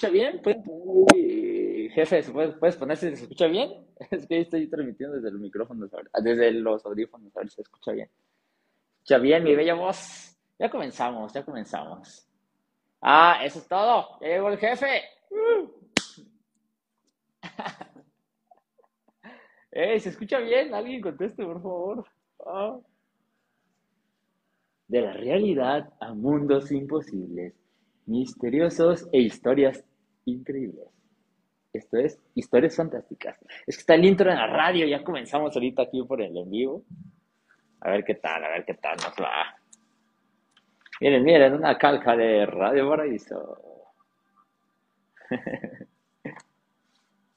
escucha bien? jefe, ¿puedes, poner si se escucha bien? Es que estoy transmitiendo desde los micrófonos, desde los audífonos, a ver si se escucha bien. ¿Escucha bien mi bella voz? Ya comenzamos, ya comenzamos. Ah, eso es todo. Ya llegó el jefe. ¡Ey, se escucha bien! Alguien conteste, por favor. Ah. De la realidad a mundos imposibles misteriosos e historias increíbles. Esto es Historias Fantásticas. Es que está el intro en la radio, ya comenzamos ahorita aquí por el en vivo. A ver qué tal, a ver qué tal nos va. Miren, miren, una calca de Radio Paraíso.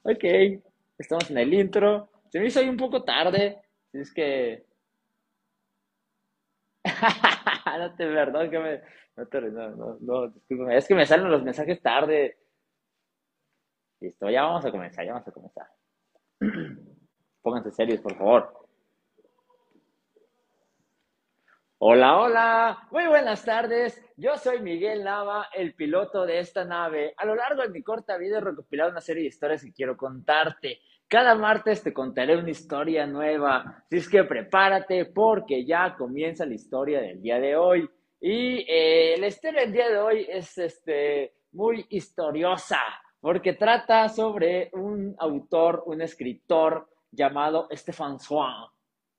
ok, estamos en el intro. Se me hizo ahí un poco tarde, es que... no te perdón que me no, no, no, Es que me salen los mensajes tarde. Listo, ya vamos a comenzar, ya vamos a comenzar. Pónganse serios, por favor. Hola, hola, muy buenas tardes. Yo soy Miguel Nava, el piloto de esta nave. A lo largo de mi corta vida he recopilado una serie de historias que quiero contarte. Cada martes te contaré una historia nueva. Así es que prepárate porque ya comienza la historia del día de hoy. Y eh, la historia del día de hoy es este, muy historiosa, porque trata sobre un autor, un escritor llamado Stéphane Swan.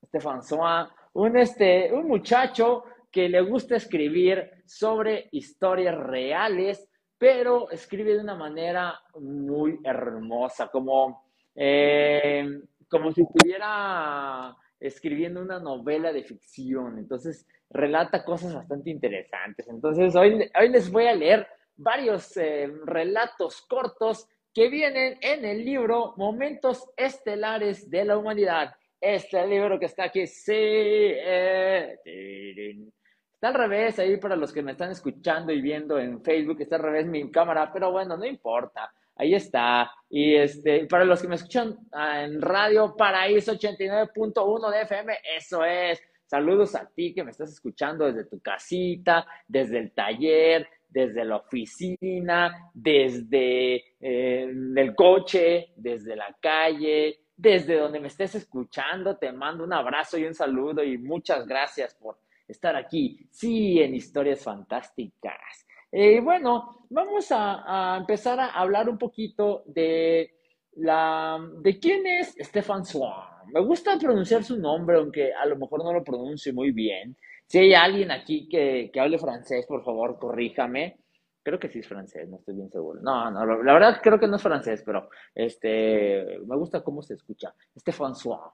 Stéphane Swan, un, este, un muchacho que le gusta escribir sobre historias reales, pero escribe de una manera muy hermosa, como, eh, como si estuviera escribiendo una novela de ficción. Entonces, relata cosas bastante interesantes. Entonces, hoy, hoy les voy a leer varios eh, relatos cortos que vienen en el libro Momentos Estelares de la Humanidad. Este libro que está aquí, sí, eh, está al revés ahí para los que me están escuchando y viendo en Facebook, está al revés mi cámara, pero bueno, no importa. Ahí está. Y este, para los que me escuchan ah, en Radio Paraíso 89.1 de FM, eso es. Saludos a ti que me estás escuchando desde tu casita, desde el taller, desde la oficina, desde eh, el coche, desde la calle, desde donde me estés escuchando. Te mando un abrazo y un saludo y muchas gracias por estar aquí. Sí, en historias fantásticas. Eh, bueno, vamos a, empezar a hablar un poquito de, la, de quién es Stefan Swan. Me gusta pronunciar su nombre, aunque a lo mejor no lo pronuncio muy bien. Si hay alguien aquí que, hable francés, por favor, corríjame. Creo que sí es francés, no estoy bien seguro. No, no, la verdad creo que no es francés, pero este, me gusta cómo se escucha. Stefan Swan.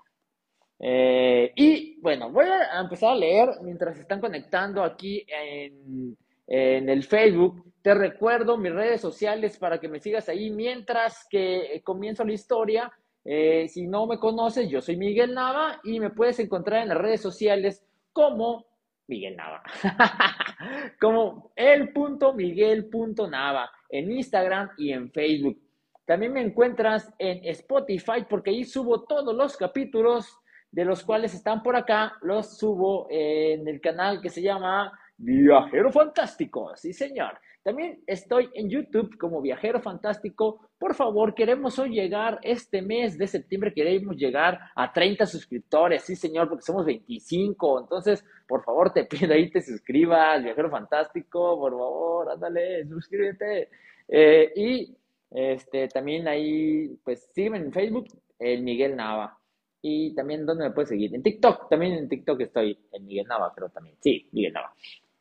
Eh, y bueno, voy a empezar a leer mientras están conectando aquí en, en el Facebook. Te recuerdo mis redes sociales para que me sigas ahí mientras que eh, comienzo la historia. Eh, si no me conoces, yo soy Miguel Nava y me puedes encontrar en las redes sociales como Miguel Nava. como el.miguel.nava en Instagram y en Facebook. También me encuentras en Spotify porque ahí subo todos los capítulos de los cuales están por acá. Los subo en el canal que se llama Viajero Fantástico, sí señor. También estoy en YouTube como Viajero Fantástico. Por favor, queremos hoy llegar este mes de septiembre, queremos llegar a 30 suscriptores, sí señor, porque somos 25. Entonces, por favor, te pido ahí te suscribas, Viajero Fantástico, por favor, ándale, suscríbete. Eh, y este, también ahí, pues sígueme en Facebook, el Miguel Nava. Y también, ¿dónde me puedes seguir? En TikTok, también en TikTok estoy, en Miguel Nava, pero también, sí, Miguel Nava.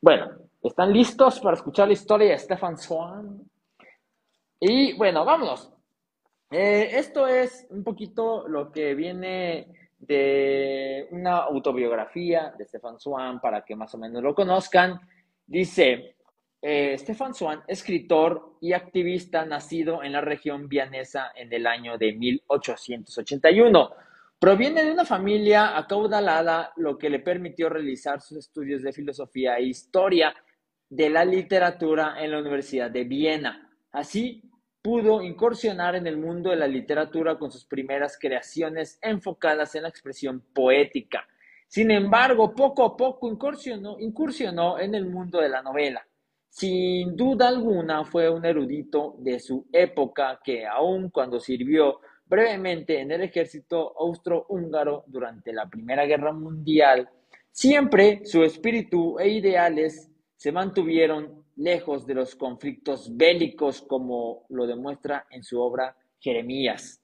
Bueno, ¿están listos para escuchar la historia de Stefan Swan? Y bueno, vámonos. Eh, esto es un poquito lo que viene de una autobiografía de Stefan Swan para que más o menos lo conozcan. Dice, eh, Stefan Swan, escritor y activista nacido en la región vianesa en el año de 1881. Proviene de una familia acaudalada, lo que le permitió realizar sus estudios de filosofía e historia de la literatura en la Universidad de Viena. Así, pudo incursionar en el mundo de la literatura con sus primeras creaciones enfocadas en la expresión poética. Sin embargo, poco a poco incursionó, incursionó en el mundo de la novela. Sin duda alguna fue un erudito de su época que aun cuando sirvió brevemente en el ejército austrohúngaro durante la Primera Guerra Mundial, siempre su espíritu e ideales se mantuvieron lejos de los conflictos bélicos como lo demuestra en su obra Jeremías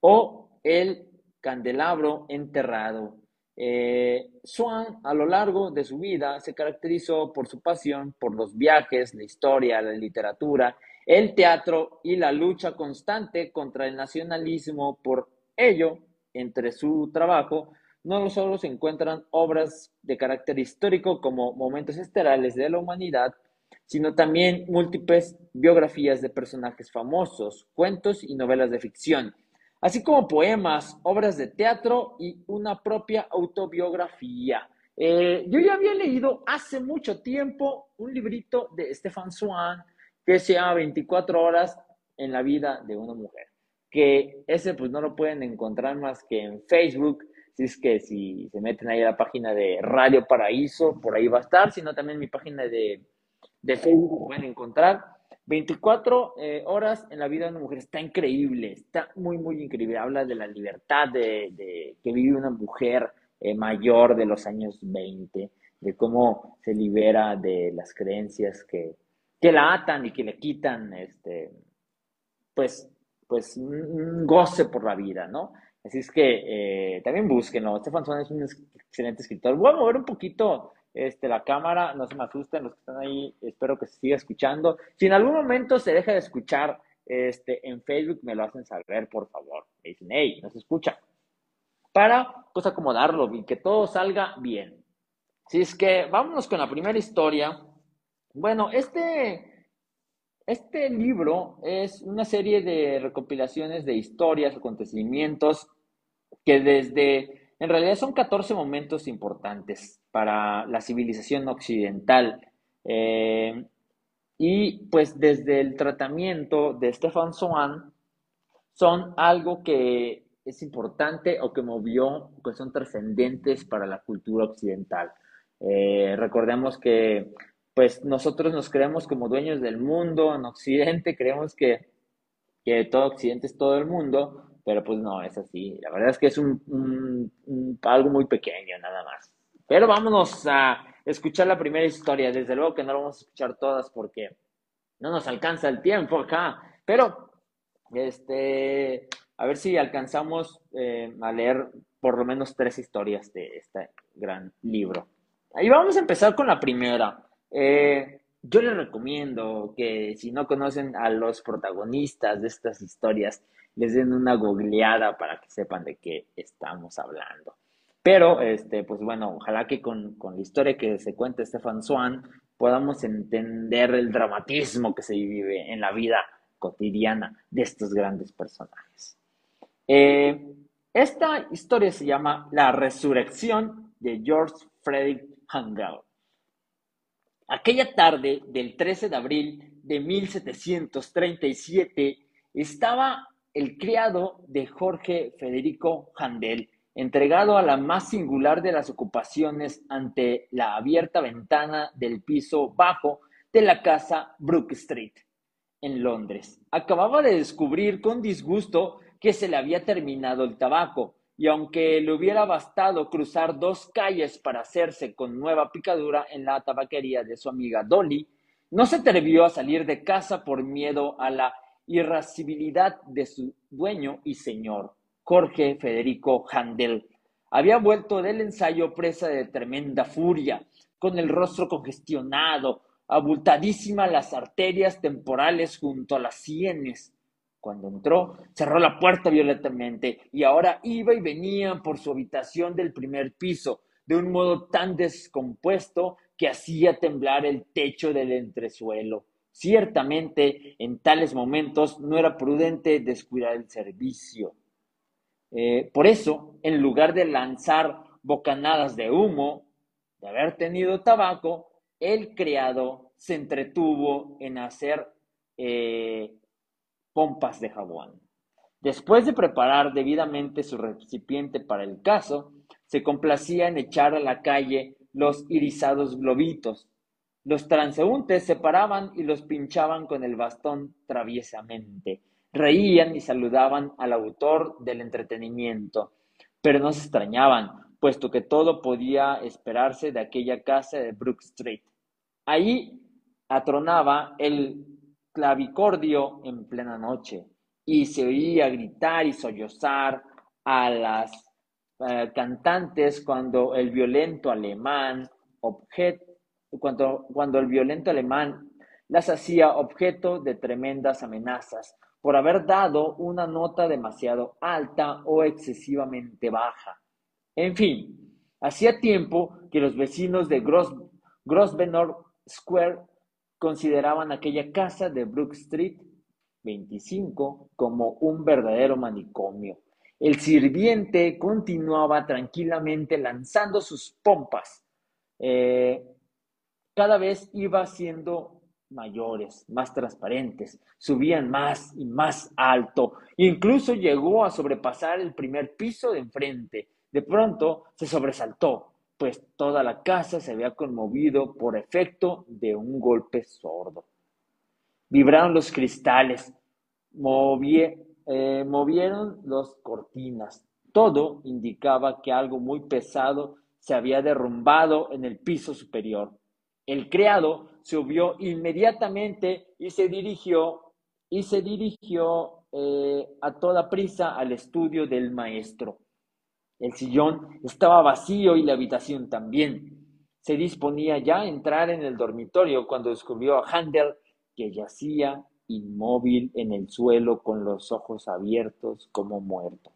o El candelabro enterrado. Eh, Swan a lo largo de su vida se caracterizó por su pasión por los viajes, la historia, la literatura, el teatro y la lucha constante contra el nacionalismo. Por ello, entre su trabajo, no solo se encuentran obras de carácter histórico como momentos estelares de la humanidad, sino también múltiples biografías de personajes famosos, cuentos y novelas de ficción, así como poemas, obras de teatro y una propia autobiografía. Eh, yo ya había leído hace mucho tiempo un librito de Stefan Swan que se llama 24 horas en la vida de una mujer, que ese pues no lo pueden encontrar más que en Facebook, si es que si se meten ahí a la página de Radio Paraíso, por ahí va a estar, sino también mi página de de Facebook pueden encontrar. 24 eh, horas en la vida de una mujer está increíble, está muy, muy increíble. Habla de la libertad de, que vive una mujer eh, mayor de los años 20, de cómo se libera de las creencias que, que la atan y que le quitan, este, pues, pues un goce por la vida, ¿no? Así es que eh, también búsquenlo. Stefan Son es un excelente escritor. Voy a mover un poquito este, la cámara, no se me asusten los que están ahí, espero que se siga escuchando. Si en algún momento se deja de escuchar este, en Facebook, me lo hacen saber, por favor. Me dicen, hey, no se escucha. Para, pues, acomodarlo y que todo salga bien. Si es que, vámonos con la primera historia. Bueno, este, este libro es una serie de recopilaciones de historias, acontecimientos que desde en realidad son 14 momentos importantes para la civilización occidental. Eh, y pues desde el tratamiento de Stefan Swan son algo que es importante o que movió, que son trascendentes para la cultura occidental. Eh, recordemos que pues nosotros nos creemos como dueños del mundo, en Occidente creemos que, que todo Occidente es todo el mundo, pero pues no, es así. La verdad es que es un, algo muy pequeño nada más. Pero vámonos a escuchar la primera historia. Desde luego que no lo vamos a escuchar todas porque no nos alcanza el tiempo acá. Pero, este, a ver si alcanzamos eh, a leer por lo menos tres historias de este gran libro. Ahí vamos a empezar con la primera. Eh, yo les recomiendo que si no conocen a los protagonistas de estas historias, les den una googleada para que sepan de qué estamos hablando. Pero, este, pues bueno, ojalá que con, la historia que se cuenta Stefan Swan podamos entender el dramatismo que se vive en la vida cotidiana de estos grandes personajes. Eh, esta historia se llama La resurrección de George Frederick Handel. Aquella tarde del 13 de abril de 1737 estaba el criado de Jorge Federico Handel, entregado a la más singular de las ocupaciones ante la abierta ventana del piso bajo de la casa Brook Street, en Londres. Acababa de descubrir con disgusto que se le había terminado el tabaco, y aunque le hubiera bastado cruzar dos calles para hacerse con nueva picadura en la tabaquería de su amiga Dolly, no se atrevió a salir de casa por miedo a la irascibilidad de su dueño y señor, Jorge Federico Handel. Había vuelto del ensayo presa de tremenda furia, con el rostro congestionado, abultadísimas las arterias temporales junto a las sienes. Cuando entró, cerró la puerta violentamente y ahora iba y venía por su habitación del primer piso, de un modo tan descompuesto que hacía temblar el techo del entresuelo. Ciertamente, en tales momentos no era prudente descuidar el servicio. Eh, por eso, en lugar de lanzar bocanadas de humo, de haber tenido tabaco, el criado se entretuvo en hacer eh, pompas de jabón. Después de preparar debidamente su recipiente para el caso, se complacía en echar a la calle los irisados globitos. Los transeúntes se paraban y los pinchaban con el bastón traviesamente. Reían y saludaban al autor del entretenimiento, pero no se extrañaban, puesto que todo podía esperarse de aquella casa de Brook Street. Allí atronaba el clavicordio en plena noche y se oía gritar y sollozar a las eh, cantantes cuando el violento alemán cuando, cuando el violento alemán las hacía objeto de tremendas amenazas por haber dado una nota demasiado alta o excesivamente baja. En fin, hacía tiempo que los vecinos de Grosvenor Square consideraban aquella casa de Brook Street 25 como un verdadero manicomio. El sirviente continuaba tranquilamente lanzando sus pompas. Eh, cada vez iba siendo mayores, más transparentes, subían más y más alto, incluso llegó a sobrepasar el primer piso de enfrente. De pronto se sobresaltó, pues toda la casa se había conmovido por efecto de un golpe sordo. Vibraron los cristales, eh, movieron las cortinas. Todo indicaba que algo muy pesado se había derrumbado en el piso superior. El criado subió inmediatamente y se dirigió y se dirigió eh, a toda prisa al estudio del maestro. El sillón estaba vacío y la habitación también. Se disponía ya a entrar en el dormitorio cuando descubrió a Handel que yacía inmóvil en el suelo con los ojos abiertos como muerto.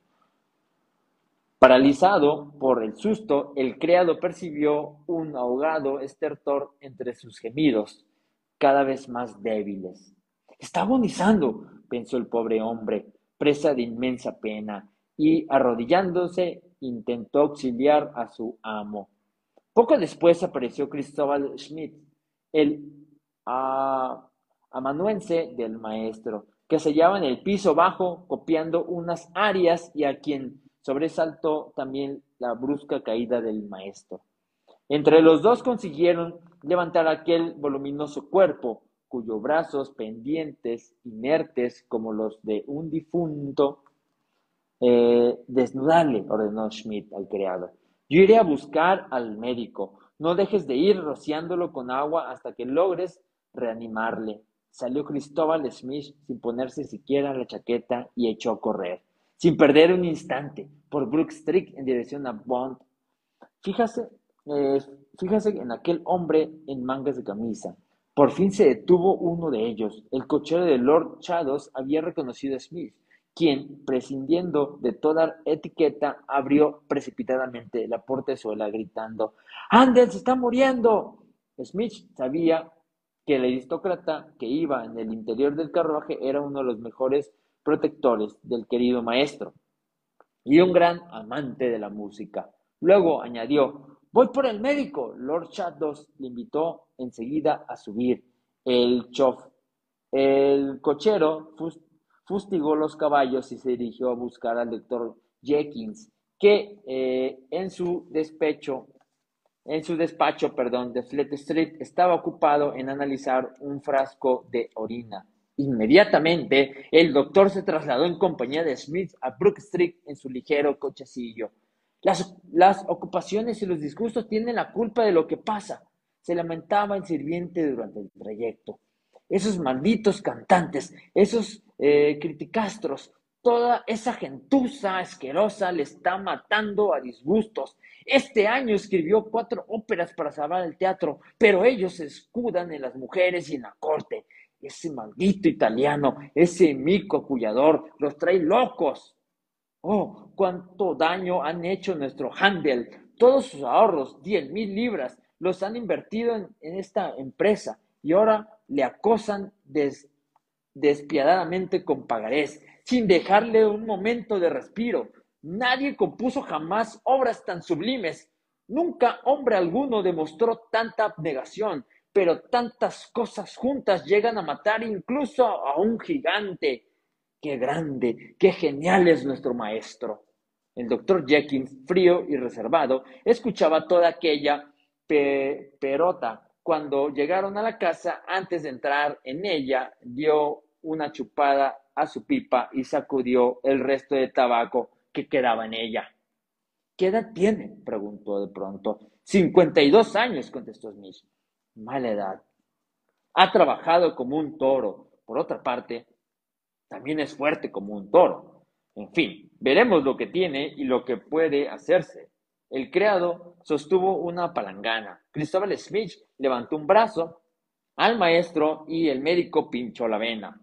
Paralizado por el susto, el criado percibió un ahogado estertor entre sus gemidos, cada vez más débiles. Está agonizando, pensó el pobre hombre, presa de inmensa pena, y arrodillándose intentó auxiliar a su amo. Poco después apareció Cristóbal Schmidt, el amanuense del maestro, que se hallaba en el piso bajo copiando unas arias y a quien sobresaltó también la brusca caída del maestro. Entre los dos consiguieron levantar aquel voluminoso cuerpo, cuyos brazos pendientes, inertes como los de un difunto, eh, ordenó Schmidt al criado. Yo iré a buscar al médico. No dejes de ir rociándolo con agua hasta que logres reanimarle. Salió Cristóbal Smith sin ponerse siquiera la chaqueta y echó a correr sin perder un instante, por Brook Street en dirección a Bond. Fíjase, eh, en aquel hombre en mangas de camisa. Por fin se detuvo uno de ellos. El cochero de Lord Shadows había reconocido a Smith, quien, prescindiendo de toda etiqueta, abrió precipitadamente la portezuela gritando ¡Andel se está muriendo! Smith sabía que el aristócrata que iba en el interior del carruaje era uno de los mejores protectores del querido maestro y un gran amante de la música. Luego añadió, voy por el médico. Lord Shadows le invitó enseguida a subir. El chof, el cochero fustigó los caballos y se dirigió a buscar al doctor Jenkins, que eh, en su despecho, en su despacho, perdón, de Fleet Street, estaba ocupado en analizar un frasco de orina. Inmediatamente, el doctor se trasladó en compañía de Smith a Brook Street en su ligero cochecillo. Las, las ocupaciones y los disgustos tienen la culpa de lo que pasa, se lamentaba el sirviente durante el trayecto. Esos malditos cantantes, esos eh, criticastros, toda esa gentuza asquerosa le está matando a disgustos. Este año escribió cuatro óperas para salvar el teatro, pero ellos se escudan en las mujeres y en la corte. Ese maldito italiano, ese mico acullador, los trae locos. Oh, cuánto daño han hecho nuestro Handel. Todos sus ahorros, diez mil libras, los han invertido en, esta empresa y ahora le acosan despiadadamente con pagarés, sin dejarle un momento de respiro. Nadie compuso jamás obras tan sublimes. Nunca hombre alguno demostró tanta abnegación, pero tantas cosas juntas llegan a matar incluso a un gigante. Qué grande, qué genial es nuestro maestro. El doctor Jenkins, frío y reservado, escuchaba toda aquella perota. Cuando llegaron a la casa, antes de entrar en ella, dio una chupada a su pipa y sacudió el resto de tabaco que quedaba en ella. ¿Qué edad tiene? preguntó de pronto. Cincuenta y dos años, contestó Smith. Mala edad. Ha trabajado como un toro. Por otra parte, también es fuerte como un toro. En fin, veremos lo que tiene y lo que puede hacerse. El criado sostuvo una palangana. Cristóbal Smith levantó un brazo al maestro y el médico pinchó la vena.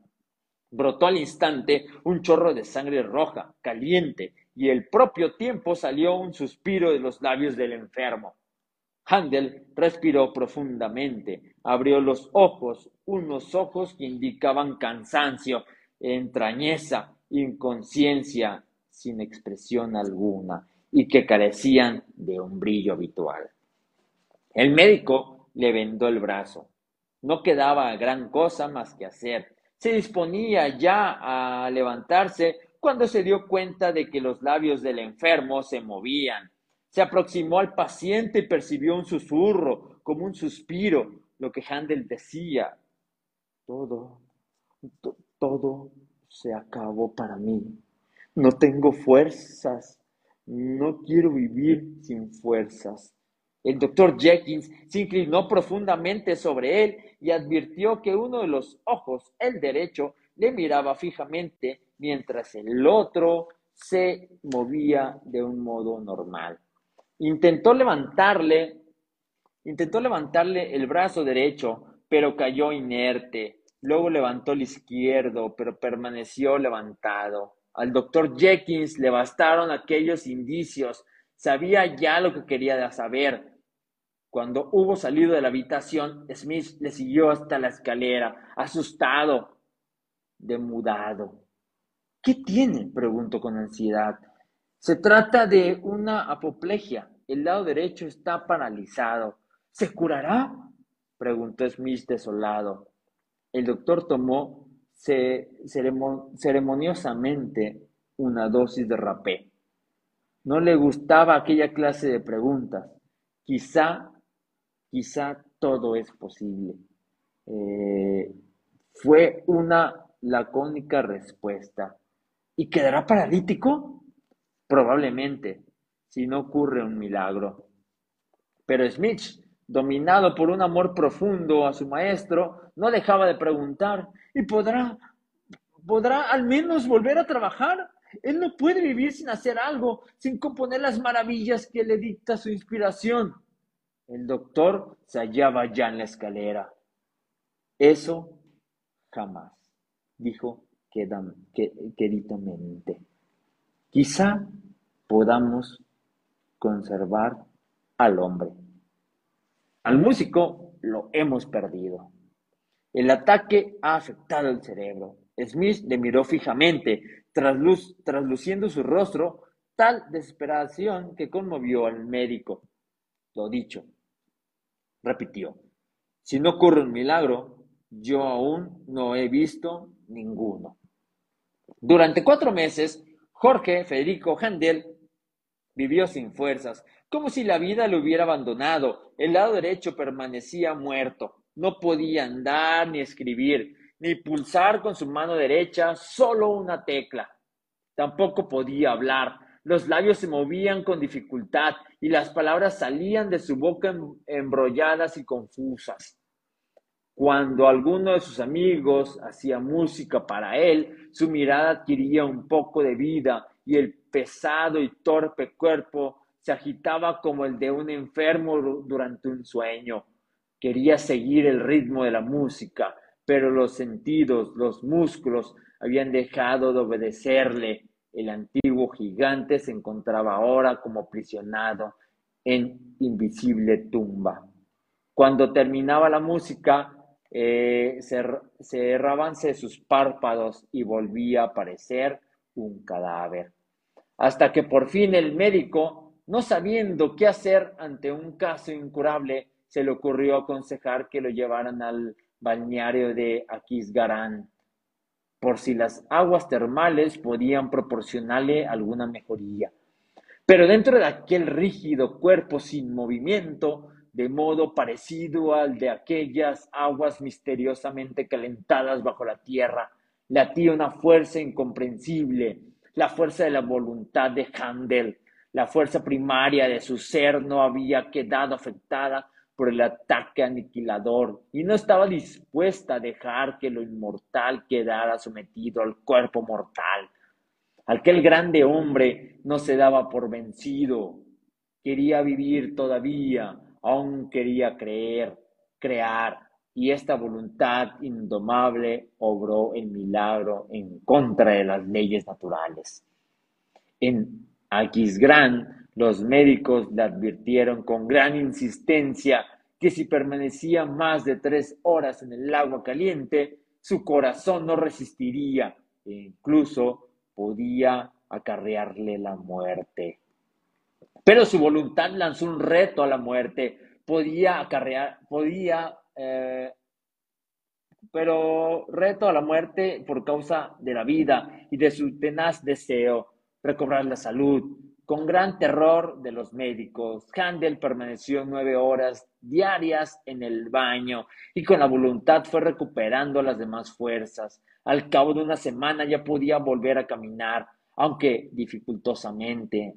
Brotó al instante un chorro de sangre roja, caliente, y al propio tiempo salió un suspiro de los labios del enfermo. Handel respiró profundamente, abrió los ojos, unos ojos que indicaban cansancio, entrañeza, inconsciencia, sin expresión alguna, y que carecían de un brillo habitual. El médico le vendó el brazo. No quedaba gran cosa más que hacer. Se disponía ya a levantarse cuando se dio cuenta de que los labios del enfermo se movían. Se aproximó al paciente y percibió un susurro, como un suspiro, lo que Handel decía. Todo, todo se acabó para mí. No tengo fuerzas no quiero vivir sin fuerzas. El doctor Jenkins se inclinó profundamente sobre él y advirtió que uno de los ojos, el derecho, le miraba fijamente mientras el otro se movía de un modo normal. Intentó levantarle, intentó levantarle el brazo derecho, pero cayó inerte. Luego levantó el izquierdo, pero permaneció levantado. Al doctor Jenkins le bastaron aquellos indicios. Sabía ya lo que quería saber. Cuando hubo salido de la habitación, Smith le siguió hasta la escalera, asustado, demudado. ¿Qué tiene? preguntó con ansiedad. Se trata de una apoplejia. El lado derecho está paralizado. ¿Se curará? preguntó Smith desolado. El doctor tomó ceremoniosamente una dosis de rapé. No le gustaba aquella clase de preguntas. Quizá, quizá todo es posible. Eh, fue una lacónica respuesta. ¿Y quedará paralítico? Probablemente, si no ocurre un milagro. Pero Smith, dominado por un amor profundo a su maestro, no dejaba de preguntar, ¿y podrá, podrá al menos volver a trabajar? Él no puede vivir sin hacer algo, sin componer las maravillas que le dicta su inspiración. El doctor se hallaba ya en la escalera. Eso jamás, dijo queridamente. Quizá podamos conservar al hombre. Al músico lo hemos perdido. El ataque ha afectado el cerebro. Smith le miró fijamente, trasluciendo su rostro tal desesperación que conmovió al médico. Lo dicho, repitió, si no ocurre un milagro, yo aún no he visto ninguno. Durante cuatro meses, Jorge Federico Handel vivió sin fuerzas, como si la vida lo hubiera abandonado. El lado derecho permanecía muerto. No podía andar ni escribir, ni pulsar con su mano derecha solo una tecla. Tampoco podía hablar. Los labios se movían con dificultad y las palabras salían de su boca embrolladas y confusas. Cuando alguno de sus amigos hacía música para él, su mirada adquiría un poco de vida y el pesado y torpe cuerpo se agitaba como el de un enfermo durante un sueño. Quería seguir el ritmo de la música, pero los sentidos, los músculos habían dejado de obedecerle. El antiguo gigante se encontraba ahora como prisionado en invisible tumba. Cuando terminaba la música, eh, cerrábanse sus párpados y volvía a aparecer un cadáver. Hasta que por fin el médico, no sabiendo qué hacer ante un caso incurable, se le ocurrió aconsejar que lo llevaran al balneario de Aquisgarán, por si las aguas termales podían proporcionarle alguna mejoría. Pero dentro de aquel rígido cuerpo sin movimiento, de modo parecido al de aquellas aguas misteriosamente calentadas bajo la tierra, latía una fuerza incomprensible, la fuerza de la voluntad de Handel. La fuerza primaria de su ser no había quedado afectada por el ataque aniquilador y no estaba dispuesta a dejar que lo inmortal quedara sometido al cuerpo mortal. Aquel grande hombre no se daba por vencido, quería vivir todavía, aún quería creer, crear, y esta voluntad indomable obró el milagro en contra de las leyes naturales. En Aquisgrán los médicos le advirtieron con gran insistencia que si permanecía más de tres horas en el agua caliente, su corazón no resistiría e incluso podía acarrearle la muerte. Pero su voluntad lanzó un reto a la muerte. Podía acarrear, podía, eh, pero reto a la muerte por causa de la vida y de su tenaz deseo recobrar la salud, con gran terror de los médicos, Handel permaneció nueve horas diarias en el baño y con la voluntad fue recuperando las demás fuerzas. Al cabo de una semana ya podía volver a caminar, aunque dificultosamente.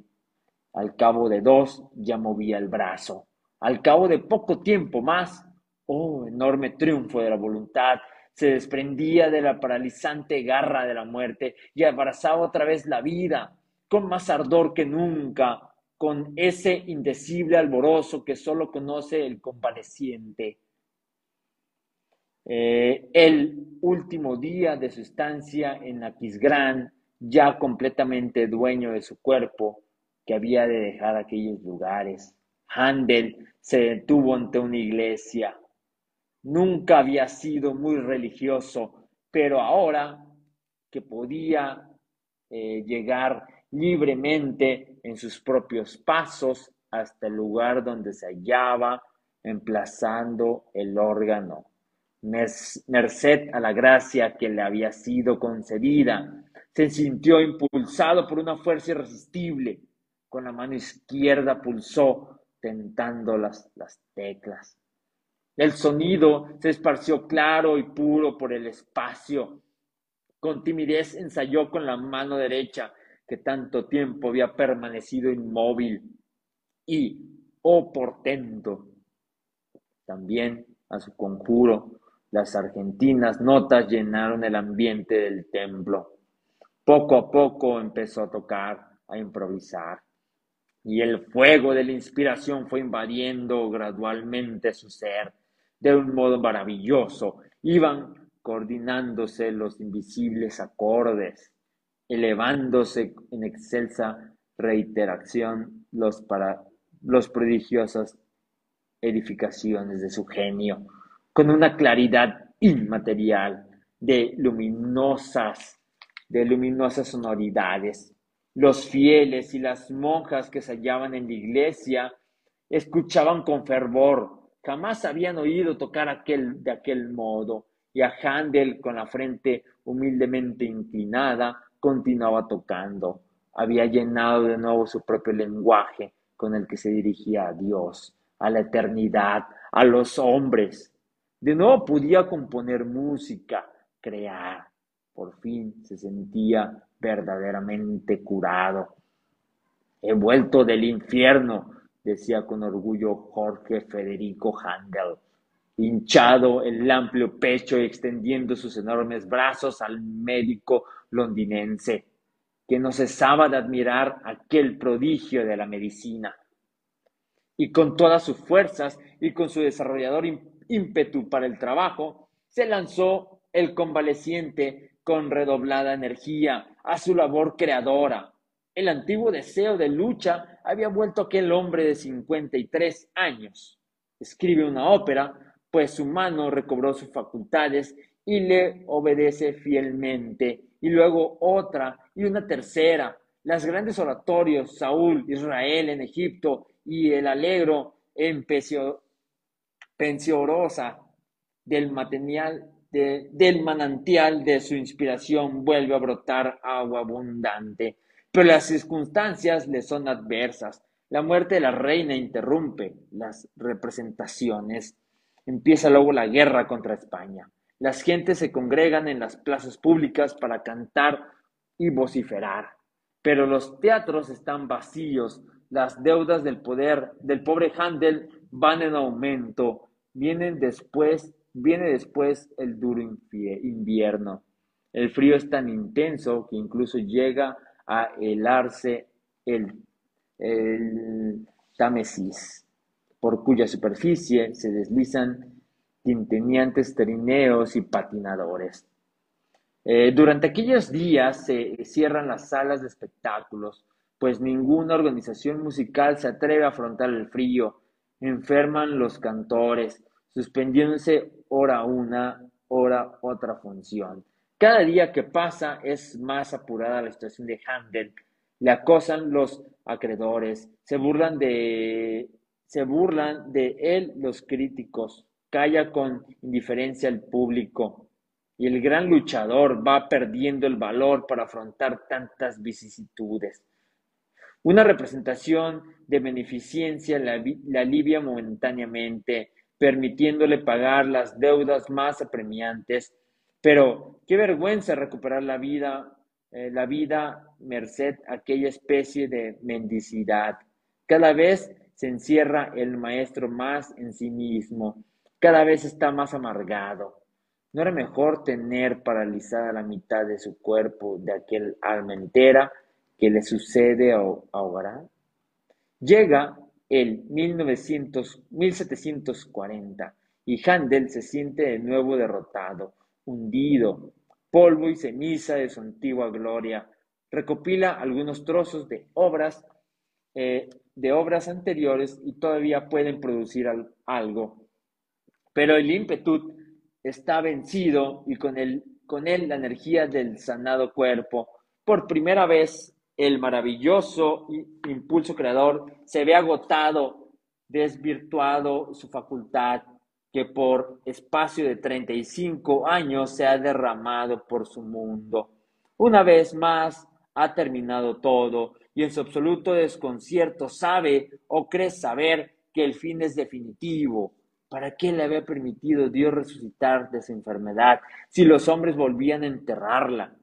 Al cabo de dos ya movía el brazo. Al cabo de poco tiempo más, oh, enorme triunfo de la voluntad, se desprendía de la paralizante garra de la muerte y abrazaba otra vez la vida con más ardor que nunca, con ese indecible alborozo que solo conoce el convaleciente. Eh, el último día de su estancia en Aquisgrán, ya completamente dueño de su cuerpo, que había de dejar aquellos lugares. Handel se detuvo ante una iglesia. Nunca había sido muy religioso, pero ahora que podía eh, llegar libremente en sus propios pasos hasta el lugar donde se hallaba emplazando el órgano, merced a la gracia que le había sido concedida. Se sintió impulsado por una fuerza irresistible. Con la mano izquierda pulsó, tentando las, las teclas. El sonido se esparció claro y puro por el espacio. Con timidez ensayó con la mano derecha que tanto tiempo había permanecido inmóvil y, oh portento, también a su conjuro, las argentinas notas llenaron el ambiente del templo. Poco a poco empezó a tocar, a improvisar, y el fuego de la inspiración fue invadiendo gradualmente su ser. De un modo maravilloso, iban coordinándose los invisibles acordes elevándose en excelsa reiteración los, para, los prodigiosas edificaciones de su genio, con una claridad inmaterial de luminosas, de luminosas sonoridades. Los fieles y las monjas que se hallaban en la iglesia escuchaban con fervor, jamás habían oído tocar aquel, de aquel modo, y a Handel con la frente humildemente inclinada, continuaba tocando. Había llenado de nuevo su propio lenguaje con el que se dirigía a Dios, a la eternidad, a los hombres. De nuevo podía componer música, crear. Por fin se sentía verdaderamente curado. He vuelto del infierno, decía con orgullo Jorge Federico Handel, hinchado el amplio pecho y extendiendo sus enormes brazos al médico londinense, que no cesaba de admirar aquel prodigio de la medicina. Y con todas sus fuerzas y con su desarrollador ímpetu para el trabajo, se lanzó el convaleciente con redoblada energía a su labor creadora. El antiguo deseo de lucha había vuelto aquel hombre de cincuenta y tres años. Escribe una ópera, pues su mano recobró sus facultades y le obedece fielmente. Y luego otra y una tercera. Las grandes oratorios, Saúl, Israel en Egipto y el Alegro en Pensiorosa del material del manantial de su inspiración vuelve a brotar agua abundante. Pero las circunstancias le son adversas. La muerte de la reina interrumpe las representaciones. Empieza luego la guerra contra España. Las gentes se congregan en las plazas públicas para cantar y vociferar. Pero los teatros están vacíos, las deudas del poder del pobre Handel van en aumento. Vienen después, viene después el duro invierno. El frío es tan intenso que incluso llega a helarse el, el Támesis, por cuya superficie se deslizan quinteñantes trineos y patinadores. Eh, durante aquellos días se cierran las salas de espectáculos, pues ninguna organización musical se atreve a afrontar el frío. Enferman los cantores, suspendiéndose hora una, hora otra función. Cada día que pasa es más apurada la situación de Handel. Le acosan los acreedores, se burlan de, se burlan de él los críticos, calla con indiferencia el público y el gran luchador va perdiendo el valor para afrontar tantas vicisitudes. Una representación de beneficencia la, alivia momentáneamente, permitiéndole pagar las deudas más apremiantes, pero qué vergüenza recuperar la vida, eh, la vida merced a aquella especie de mendicidad. Cada vez se encierra el maestro más en sí mismo, cada vez está más amargado. ¿No era mejor tener paralizada la mitad de su cuerpo de aquel alma entera que le sucede ahora? Llega el 1900, 1740 y Handel se siente de nuevo derrotado, hundido, polvo y ceniza de su antigua gloria. Recopila algunos trozos de obras, eh, de obras anteriores y todavía pueden producir algo pero el ímpetu está vencido y con él, con él la energía del sanado cuerpo. Por primera vez, el maravilloso impulso creador se ve agotado, desvirtuado su facultad, que por espacio de 35 años se ha derramado por su mundo. Una vez más ha terminado todo y en su absoluto desconcierto sabe o cree saber que el fin es definitivo, ¿Para qué le había permitido Dios resucitar de esa enfermedad si los hombres volvían a enterrarla?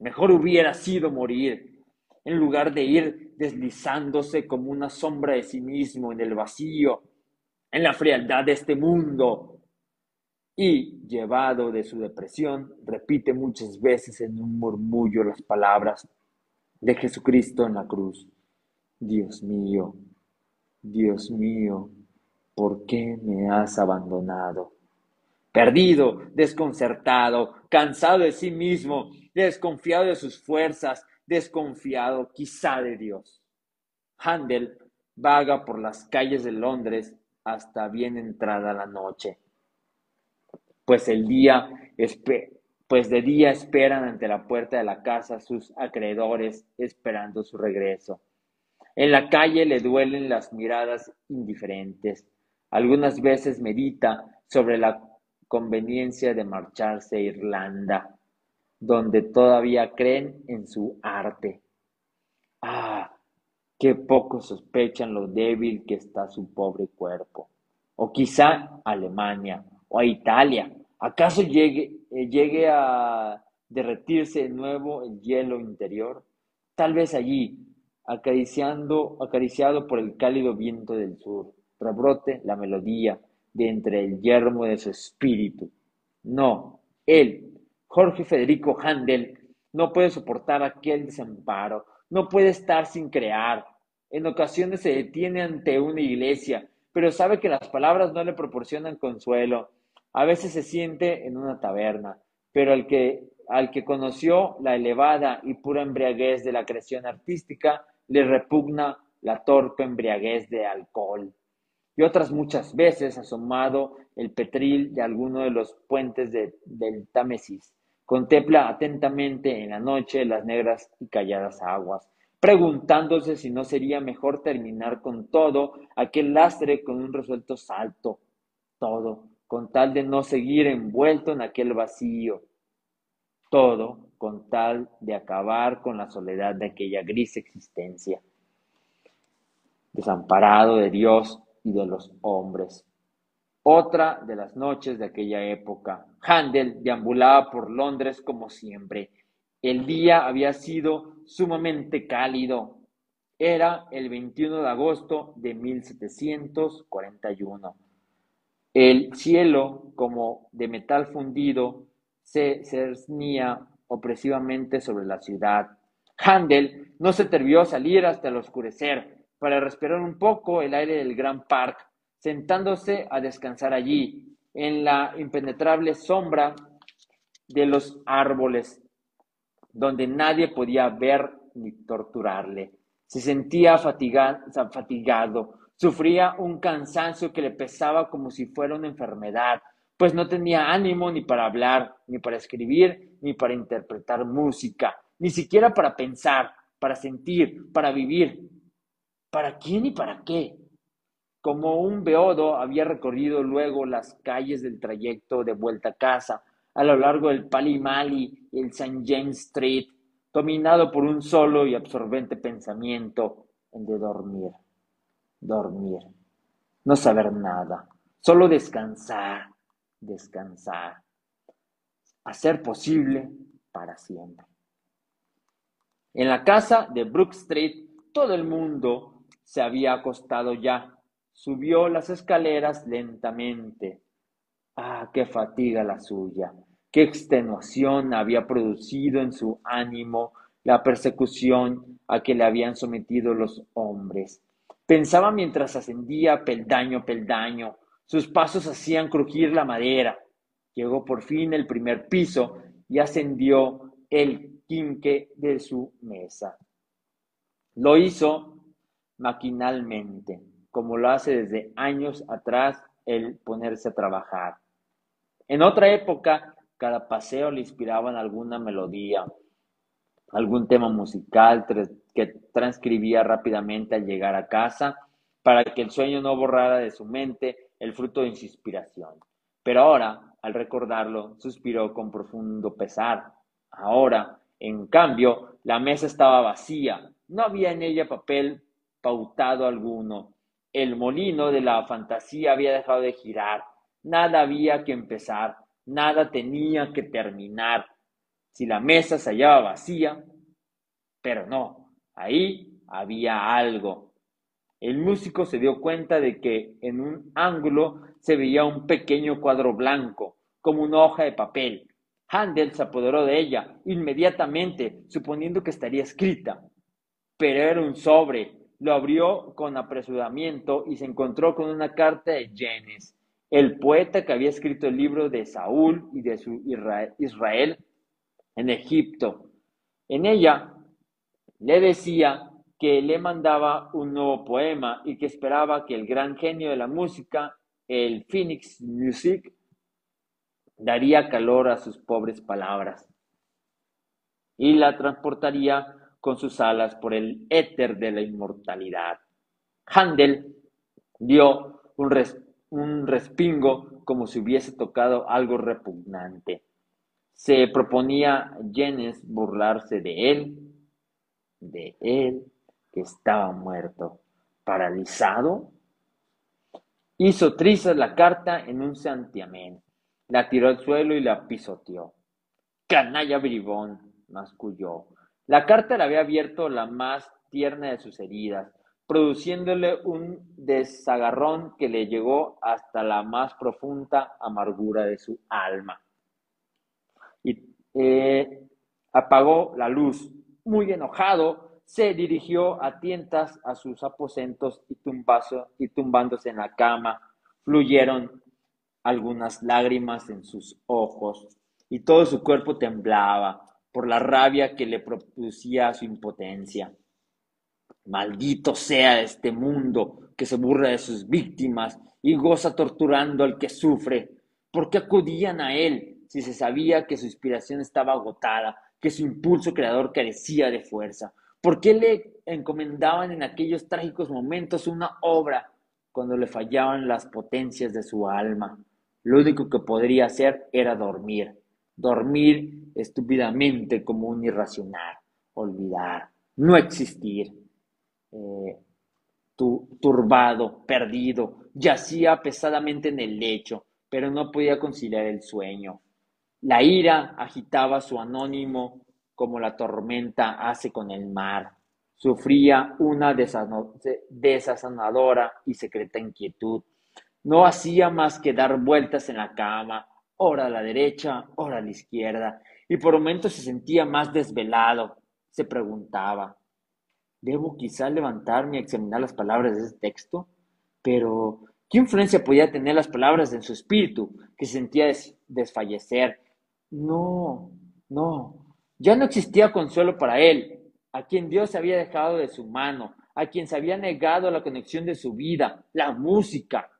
Mejor hubiera sido morir, en lugar de ir deslizándose como una sombra de sí mismo en el vacío, en la frialdad de este mundo. Y, llevado de su depresión, repite muchas veces en un murmullo las palabras de Jesucristo en la cruz. Dios mío, Dios mío, ¿por qué me has abandonado? Perdido, desconcertado, cansado de sí mismo, desconfiado de sus fuerzas, desconfiado quizá de Dios. Handel vaga por las calles de Londres hasta bien entrada la noche. Pues el día pues de día esperan ante la puerta de la casa sus acreedores esperando su regreso. En la calle le duelen las miradas indiferentes. Algunas veces medita sobre la conveniencia de marcharse a Irlanda, donde todavía creen en su arte. Ah, qué poco sospechan lo débil que está su pobre cuerpo. O quizá a Alemania o a Italia. ¿Acaso llegue, eh, llegue a derretirse de nuevo el hielo interior? Tal vez allí, acariciando, acariciado por el cálido viento del sur rebrote la melodía de entre el yermo de su espíritu. No, él, Jorge Federico Handel, no puede soportar aquel desamparo, no puede estar sin crear. En ocasiones se detiene ante una iglesia, pero sabe que las palabras no le proporcionan consuelo. A veces se siente en una taberna, pero al que, al que conoció la elevada y pura embriaguez de la creación artística, le repugna la torpe embriaguez de alcohol. Y otras muchas veces asomado el petril de alguno de los puentes del Támesis. Contempla atentamente en la noche las negras y calladas aguas, preguntándose si no sería mejor terminar con todo aquel lastre con un resuelto salto, todo, con tal de no seguir envuelto en aquel vacío, todo con tal de acabar con la soledad de aquella gris existencia, desamparado de Dios y de los hombres. Otra de las noches de aquella época, Handel deambulaba por Londres como siempre. El día había sido sumamente cálido. Era el 21 de agosto de 1741. El cielo, como de metal fundido, se cernía opresivamente sobre la ciudad. Handel no se atrevió a salir hasta el oscurecer para respirar un poco el aire del Gran Park sentándose a descansar allí, en la impenetrable sombra de los árboles, donde nadie podía ver ni torturarle. Se sentía fatigado, sufría un cansancio que le pesaba como si fuera una enfermedad, pues no tenía ánimo ni para hablar, ni para escribir, ni para interpretar música, ni siquiera para pensar, para sentir, para vivir. ¿Para quién y para qué? Como un beodo había recorrido luego las calles del trayecto de vuelta a casa, a lo largo del Pali Mali y el St. James Street, dominado por un solo y absorbente pensamiento, el de dormir, dormir, no saber nada, solo descansar, descansar, hacer posible para siempre. En la casa de Brook Street, todo el mundo se había acostado ya, Subió las escaleras lentamente. Ah, qué fatiga la suya, qué extenuación había producido en su ánimo la persecución a que le habían sometido los hombres. Pensaba mientras ascendía peldaño peldaño, sus pasos hacían crujir la madera. Llegó por fin el primer piso y ascendió el quinque de su mesa. Lo hizo maquinalmente como lo hace desde años atrás el ponerse a trabajar. En otra época, cada paseo le inspiraba en alguna melodía, algún tema musical que transcribía rápidamente al llegar a casa para que el sueño no borrara de su mente el fruto de su inspiración. Pero ahora, al recordarlo, suspiró con profundo pesar. Ahora, en cambio, la mesa estaba vacía, no había en ella papel pautado alguno, el molino de la fantasía había dejado de girar, nada había que empezar, nada tenía que terminar. Si la mesa se hallaba vacía, pero no, ahí había algo. El músico se dio cuenta de que en un ángulo se veía un pequeño cuadro blanco, como una hoja de papel. Handel se apoderó de ella inmediatamente, suponiendo que estaría escrita. Pero era un sobre, lo abrió con apresuramiento y se encontró con una carta de Jenes, el poeta que había escrito el libro de Saúl y de su Israel en Egipto. En ella le decía que le mandaba un nuevo poema y que esperaba que el gran genio de la música, el Phoenix Music, daría calor a sus pobres palabras y la transportaría con sus alas por el éter de la inmortalidad. Handel dio un, respingo como si hubiese tocado algo repugnante. Se proponía Jenes burlarse de él, de él que estaba muerto, paralizado. Hizo trizas la carta en un santiamén, la tiró al suelo y la pisoteó. Canalla bribón, masculló. La carta le había abierto la más tierna de sus heridas, produciéndole un desagarrón que le llegó hasta la más profunda amargura de su alma. Y eh, apagó la luz. Muy enojado, se dirigió a tientas a sus aposentos y, y tumbándose en la cama, fluyeron algunas lágrimas en sus ojos y todo su cuerpo temblaba por la rabia que le producía su impotencia. Maldito sea este mundo que se burla de sus víctimas y goza torturando al que sufre. ¿Por qué acudían a él si se sabía que su inspiración estaba agotada, que su impulso creador carecía de fuerza? ¿Por qué le encomendaban en aquellos trágicos momentos una obra cuando le fallaban las potencias de su alma? Lo único que podría hacer era dormir, dormir estúpidamente como un irracional, olvidar, no existir. Eh, turbado, perdido, yacía pesadamente en el lecho, pero no podía conciliar el sueño. La ira agitaba su anónimo como la tormenta hace con el mar. Sufría una desazonadora y secreta inquietud. No hacía más que dar vueltas en la cama, ora a la derecha, ora a la izquierda, y por momentos se sentía más desvelado. Se preguntaba, ¿debo quizá levantarme y examinar las palabras de ese texto? Pero, ¿qué influencia podía tener las palabras en su espíritu, que sentía desfallecer? No, no, ya no existía consuelo para él, a quien Dios había dejado de su mano, a quien se había negado la conexión de su vida, la música,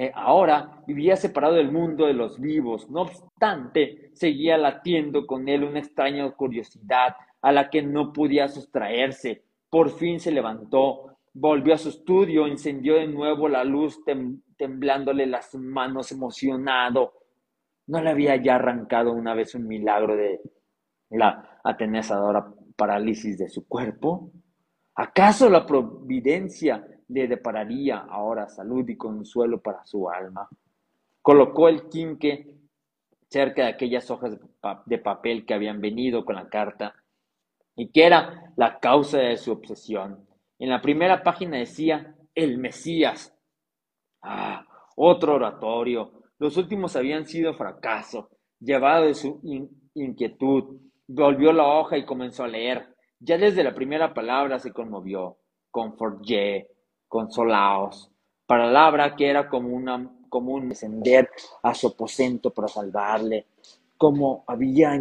eh, ahora vivía separado del mundo de los vivos. No obstante, seguía latiendo con él una extraña curiosidad a la que no podía sustraerse. Por fin se levantó, volvió a su estudio, encendió de nuevo la luz, temblándole las manos emocionado. ¿No le había ya arrancado una vez un milagro de la atenazadora parálisis de su cuerpo? ¿Acaso la providencia le depararía ahora salud y consuelo para su alma. Colocó el quinque cerca de aquellas hojas de papel que habían venido con la carta y que era la causa de su obsesión. En la primera página decía, el Mesías. Ah, otro oratorio. Los últimos habían sido fracaso. Llevado de su inquietud, volvió la hoja y comenzó a leer. Ya desde la primera palabra se conmovió. Comfort consolaos. Palabra que era como, una, como un descender a su aposento para salvarle, como había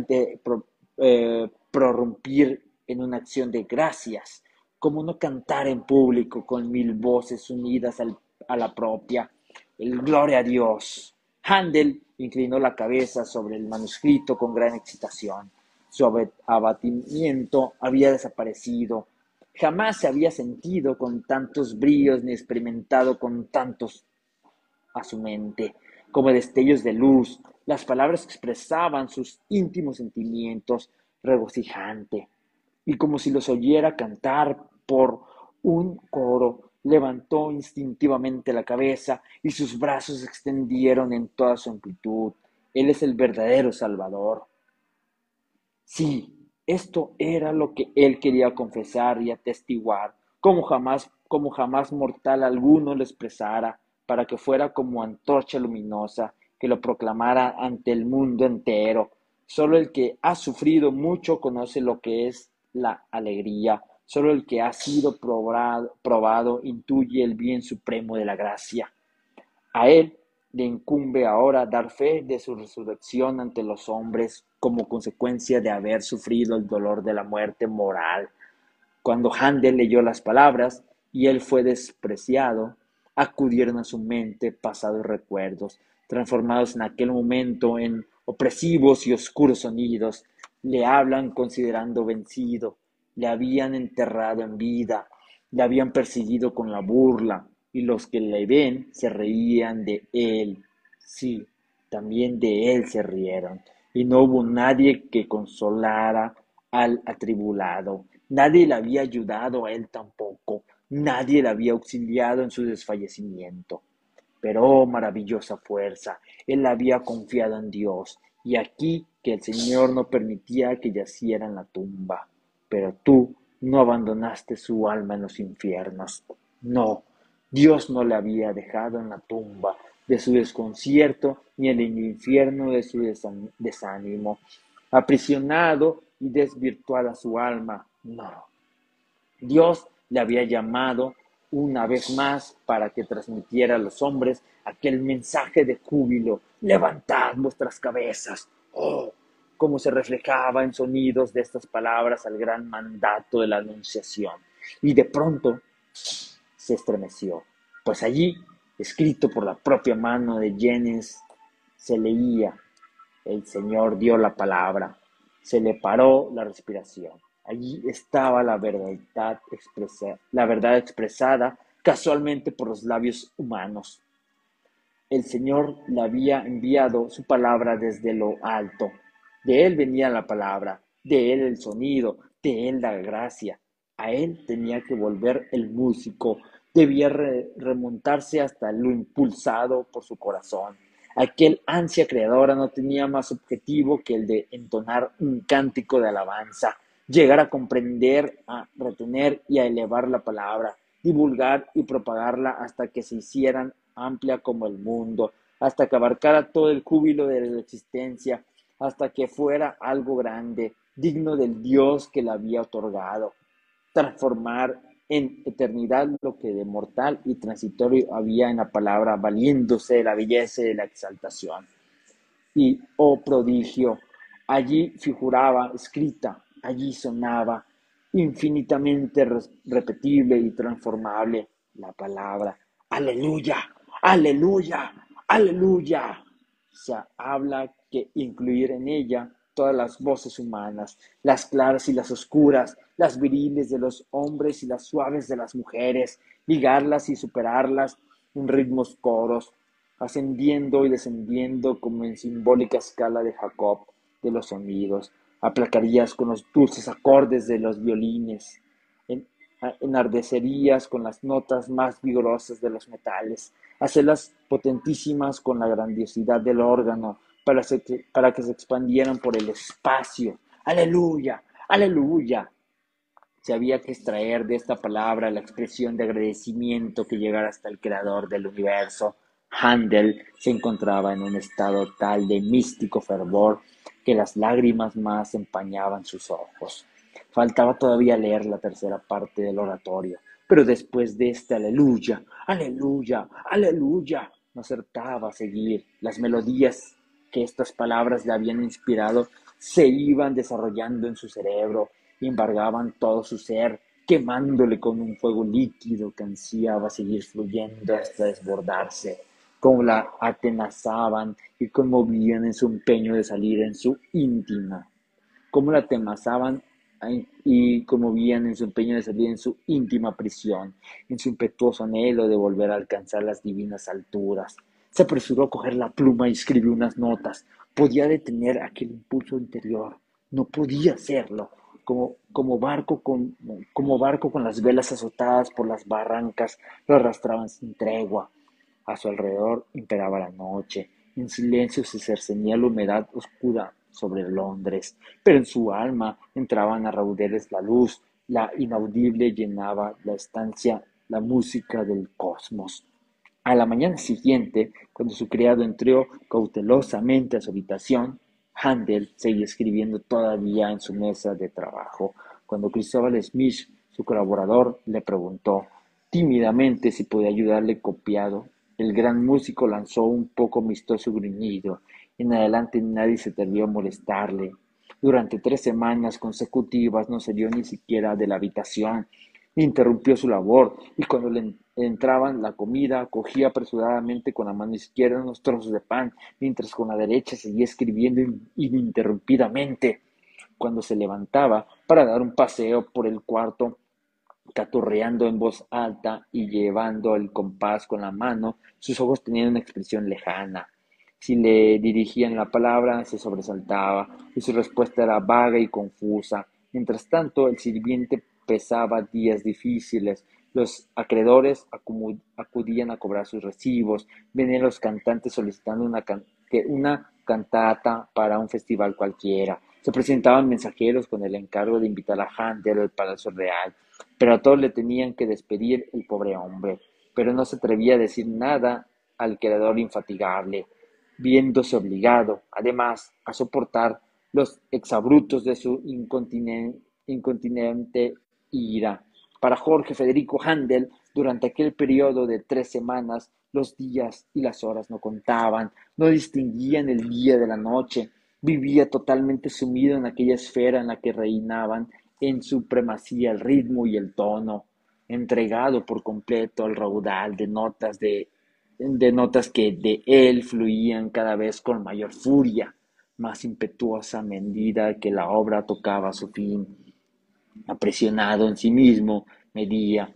eh, prorrumpir en una acción de gracias, como no cantar en público con mil voces unidas a la propia. El gloria a Dios. Handel inclinó la cabeza sobre el manuscrito con gran excitación. Su abatimiento había desaparecido Jamás se había sentido con tantos brillos ni experimentado con tantos a su mente, como destellos de luz. Las palabras expresaban sus íntimos sentimientos regocijante. Y como si los oyera cantar por un coro, levantó instintivamente la cabeza y sus brazos se extendieron en toda su amplitud. Él es el verdadero Salvador. Sí, esto era lo que él quería confesar y atestiguar, como jamás, como jamás mortal alguno lo expresara, para que fuera como antorcha luminosa que lo proclamara ante el mundo entero. Solo el que ha sufrido mucho conoce lo que es la alegría. Solo el que ha sido probado, probado intuye el bien supremo de la gracia. A él le incumbe ahora dar fe de su resurrección ante los hombres como consecuencia de haber sufrido el dolor de la muerte moral. Cuando Handel leyó las palabras y él fue despreciado, acudieron a su mente pasados recuerdos, transformados en aquel momento en opresivos y oscuros sonidos. Le hablan considerando vencido, le habían enterrado en vida, le habían perseguido con la burla, y los que le ven se reían de él. Sí, también de él se rieron, y no hubo nadie que consolara al atribulado. Nadie le había ayudado a él tampoco, nadie le había auxiliado en su desfallecimiento. Pero, oh maravillosa fuerza, él había confiado en Dios, y aquí que el Señor no permitía que yaciera en la tumba. Pero tú no abandonaste su alma en los infiernos. No, Dios no le había dejado en la tumba de su desconcierto ni en el infierno de su desánimo, aprisionado y desvirtuada su alma. No. Dios le había llamado una vez más para que transmitiera a los hombres aquel mensaje de júbilo. Levantad vuestras cabezas. Oh, cómo se reflejaba en sonidos de estas palabras al gran mandato de la Anunciación. y de pronto se estremeció, pues allí, escrito por la propia mano de Jennings, se leía, el Señor dio la palabra, se le paró la respiración. Allí estaba la verdad, la verdad expresada casualmente por los labios humanos. El Señor le había enviado su palabra desde lo alto. De Él venía la palabra, de Él el sonido, de Él la gracia. A Él tenía que volver el músico, debía remontarse hasta lo impulsado por su corazón. Aquel ansia creadora no tenía más objetivo que el de entonar un cántico de alabanza, llegar a comprender, a retener y a elevar la palabra, divulgar y propagarla hasta que se hicieran amplia como el mundo, hasta que abarcara todo el júbilo de la existencia, hasta que fuera algo grande, digno del Dios que la había otorgado, transformar en eternidad lo que de mortal y transitorio había en la palabra, valiéndose de la belleza y de la exaltación. Y, oh prodigio, allí figuraba escrita, allí sonaba, infinitamente repetible y transformable la palabra. Aleluya, aleluya, aleluya. Se habla que incluir en ella todas las voces humanas, las claras y las oscuras, las viriles de los hombres y las suaves de las mujeres, ligarlas y superarlas en ritmos coros, ascendiendo y descendiendo como en simbólica escala de Jacob de los sonidos, aplacarías con los dulces acordes de los violines, enardecerías con las notas más vigorosas de los metales, hacerlas potentísimas con la grandiosidad del órgano, para, que se expandieran por el espacio. Aleluya, aleluya. Se había que extraer de esta palabra la expresión de agradecimiento que llegara hasta el creador del universo. Handel se encontraba en un estado tal de místico fervor que las lágrimas más empañaban sus ojos. Faltaba todavía leer la tercera parte del oratorio, pero después de este aleluya, aleluya, aleluya, no acertaba a seguir. Las melodías que estas palabras le habían inspirado se iban desarrollando en su cerebro y embargaban todo su ser, quemándole con un fuego líquido que ansiaba seguir fluyendo hasta desbordarse, como la atenazaban y conmovían en su empeño de salir en su íntima, como la atenazaban y conmovían en su empeño de salir en su íntima prisión, en su impetuoso anhelo de volver a alcanzar las divinas alturas, se apresuró a coger la pluma y escribió unas notas. Podía detener aquel impulso interior. No podía hacerlo. Como, como, barco con, como barco con las velas azotadas por las barrancas, lo arrastraban sin tregua. A su alrededor imperaba la noche. En silencio se cercenía la humedad oscura sobre Londres, pero en su alma entraban a raudeles la luz, la inaudible llenaba la estancia, la música del cosmos. A la mañana siguiente, cuando su criado entró cautelosamente a su habitación, Handel seguía escribiendo todavía en su mesa de trabajo. Cuando Cristóbal Smith, su colaborador, le preguntó tímidamente si podía ayudarle copiado, el gran músico lanzó un poco mistoso gruñido. En adelante nadie se atrevió a molestarle. Durante tres semanas consecutivas no salió ni siquiera de la habitación interrumpió su labor y cuando le entraban la comida cogía apresuradamente con la mano izquierda unos trozos de pan, mientras con la derecha seguía escribiendo ininterrumpidamente. Cuando se levantaba para dar un paseo por el cuarto, caturreando en voz alta y llevando el compás con la mano, sus ojos tenían una expresión lejana. Si le dirigían la palabra, se sobresaltaba y su respuesta era vaga y confusa. Mientras tanto, el sirviente pesaba días difíciles. Los acreedores acudían a cobrar sus recibos, venían los cantantes solicitando una, cantata para un festival cualquiera. Se presentaban mensajeros con el encargo de invitar a Handel al Palacio Real, pero a todos le tenían que despedir el pobre hombre. Pero no se atrevía a decir nada al creador infatigable, viéndose obligado, además, a soportar los exabrutos de su incontinente ira. Para Jorge Federico Handel, durante aquel periodo de tres semanas, los días y las horas no contaban, no distinguían el día de la noche, vivía totalmente sumido en aquella esfera en la que reinaban en supremacía el ritmo y el tono, entregado por completo al raudal de notas de, notas que de él fluían cada vez con mayor furia, más impetuosa medida que la obra tocaba su fin. Apresionado en sí mismo, medía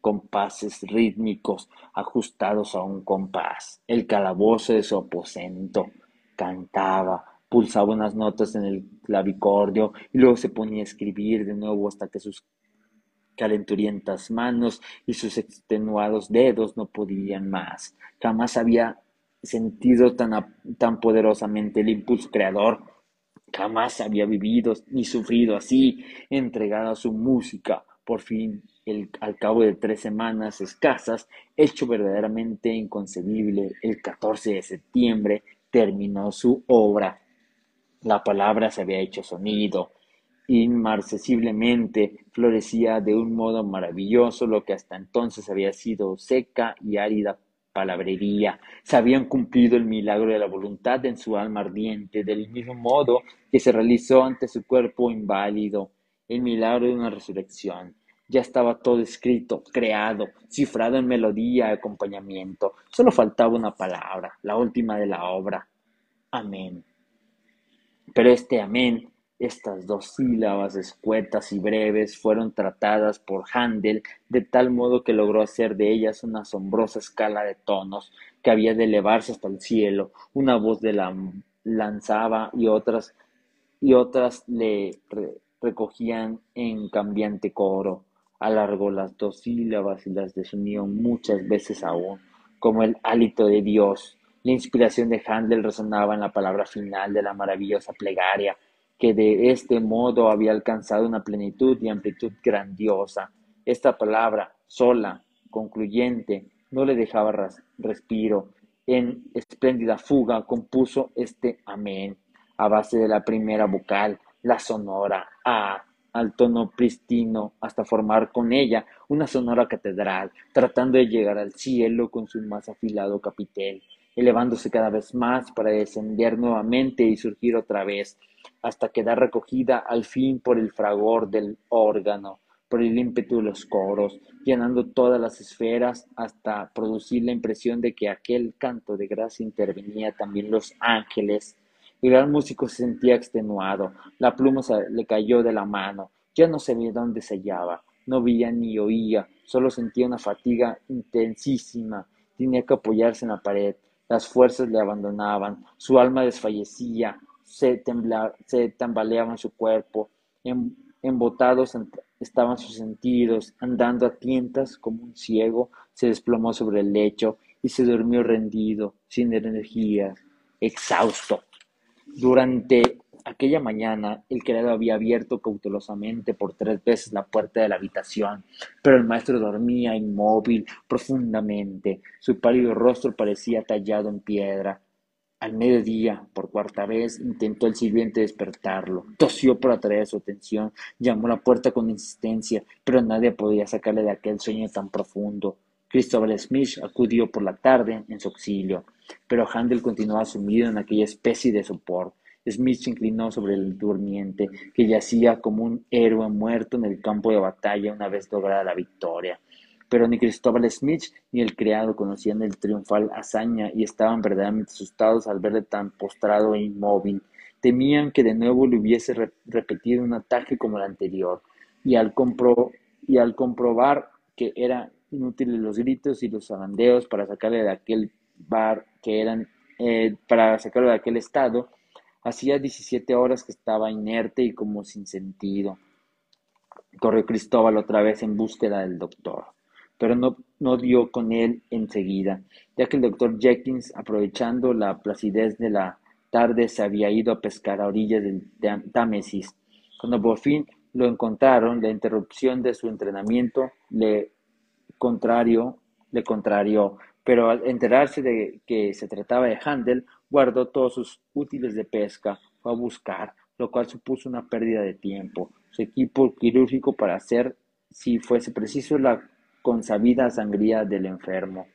compases rítmicos ajustados a un compás. El calabozo de su aposento cantaba, pulsaba unas notas en el clavicordio y luego se ponía a escribir de nuevo hasta que sus calenturientas manos y sus extenuados dedos no podían más. Jamás había sentido tan, tan poderosamente el impulso creador. Jamás había vivido ni sufrido así, entregado a su música. Por fin, al cabo de tres semanas escasas, hecho verdaderamente inconcebible, el 14 de septiembre terminó su obra. La palabra se había hecho sonido. Inmarcesiblemente florecía de un modo maravilloso lo que hasta entonces había sido seca y árida palabrería. Se habían cumplido el milagro de la voluntad en su alma ardiente, del mismo modo que se realizó ante su cuerpo inválido el milagro de una resurrección. Ya estaba todo escrito, creado, cifrado en melodía acompañamiento. Solo faltaba una palabra, la última de la obra. Amén. Pero este amén, estas dos sílabas escuetas y breves, fueron tratadas por Handel de tal modo que logró hacer de ellas una asombrosa escala de tonos que había de elevarse hasta el cielo. Una voz de la lanzaba y otras y otras le recogían en cambiante coro. Alargó las dos sílabas y las desunió muchas veces aún, como el hálito de Dios la inspiración de Handel resonaba en la palabra final de la maravillosa plegaria, que de este modo había alcanzado una plenitud y amplitud grandiosa. Esta palabra, sola, concluyente, no le dejaba respiro. En espléndida fuga compuso este amén, a base de la primera vocal, la sonora A, al tono pristino, hasta formar con ella una sonora catedral, tratando de llegar al cielo con su más afilado capitel elevándose cada vez más para descender nuevamente y surgir otra vez, hasta quedar recogida al fin por el fragor del órgano, por el ímpetu de los coros, llenando todas las esferas hasta producir la impresión de que aquel canto de gracia intervenía también los ángeles. El gran músico se sentía extenuado, la pluma se le cayó de la mano, ya no sabía dónde se hallaba, no veía ni oía, solo sentía una fatiga intensísima, tenía que apoyarse en la pared, las fuerzas le abandonaban, su alma desfallecía, se, se tambaleaba en su cuerpo, em, embotados estaban sus sentidos, andando a tientas como un ciego, se desplomó sobre el lecho y se durmió rendido, sin energías, exhausto. Durante Aquella mañana el criado había abierto cautelosamente por tres veces la puerta de la habitación, pero el maestro dormía inmóvil profundamente. Su pálido rostro parecía tallado en piedra. Al mediodía, por cuarta vez, intentó el sirviente despertarlo. Tosió para atraer su atención, llamó a la puerta con insistencia, pero nadie podía sacarle de aquel sueño tan profundo. Christopher Smith acudió por la tarde en su auxilio, pero Handel continuaba sumido en aquella especie de sopor. Smith se inclinó sobre el durmiente, que yacía como un héroe muerto en el campo de batalla una vez lograda la victoria. Pero ni Cristóbal Smith ni el criado conocían el triunfal hazaña y estaban verdaderamente asustados al verle tan postrado e inmóvil. Temían que de nuevo le hubiese repetido un ataque como el anterior, y al, y al comprobar que eran inútiles los gritos y los zarandeos para sacarle de aquel bar que eran eh, para sacarlo de aquel estado, Hacía diecisiete horas que estaba inerte y como sin sentido. Corrió Cristóbal otra vez en búsqueda del doctor, pero no, no dio con él enseguida, ya que el doctor Jenkins, aprovechando la placidez de la tarde, se había ido a pescar a orillas del Támesis. Cuando por fin lo encontraron, la interrupción de su entrenamiento le contrario, le contrarió, pero al enterarse de que se trataba de Handel, guardó todos sus útiles de pesca, fue a buscar, lo cual supuso una pérdida de tiempo, su equipo quirúrgico para hacer, si fuese preciso, la consabida sangría del enfermo.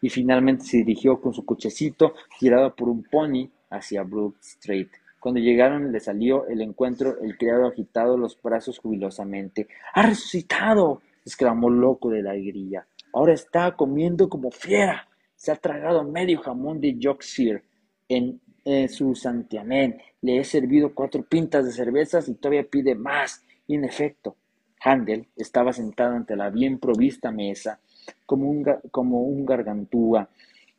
Y finalmente se dirigió con su cochecito tirado por un pony hacia Brook Street, Cuando llegaron le salió el encuentro el criado agitado los brazos jubilosamente. ¡Ha resucitado! exclamó loco de la alegría. Ahora está comiendo como fiera. Se ha tragado medio jamón de Yorkshire en, su santiamén. Le he servido cuatro pintas de cervezas y todavía pide más. Y en efecto, Handel estaba sentado ante la bien provista mesa, como un, como un gargantúa,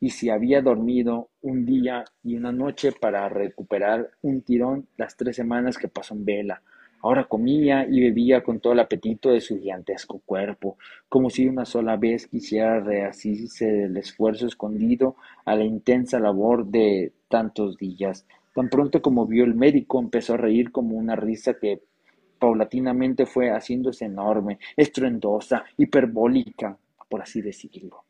y si había dormido un día y una noche para recuperar un tirón las tres semanas que pasó en vela. Ahora comía y bebía con todo el apetito de su gigantesco cuerpo, como si una sola vez quisiera reasirse del esfuerzo escondido a la intensa labor de tantos días. Tan pronto como vio el médico, empezó a reír como una risa que paulatinamente fue haciéndose enorme, estruendosa, hiperbólica, por así decirlo.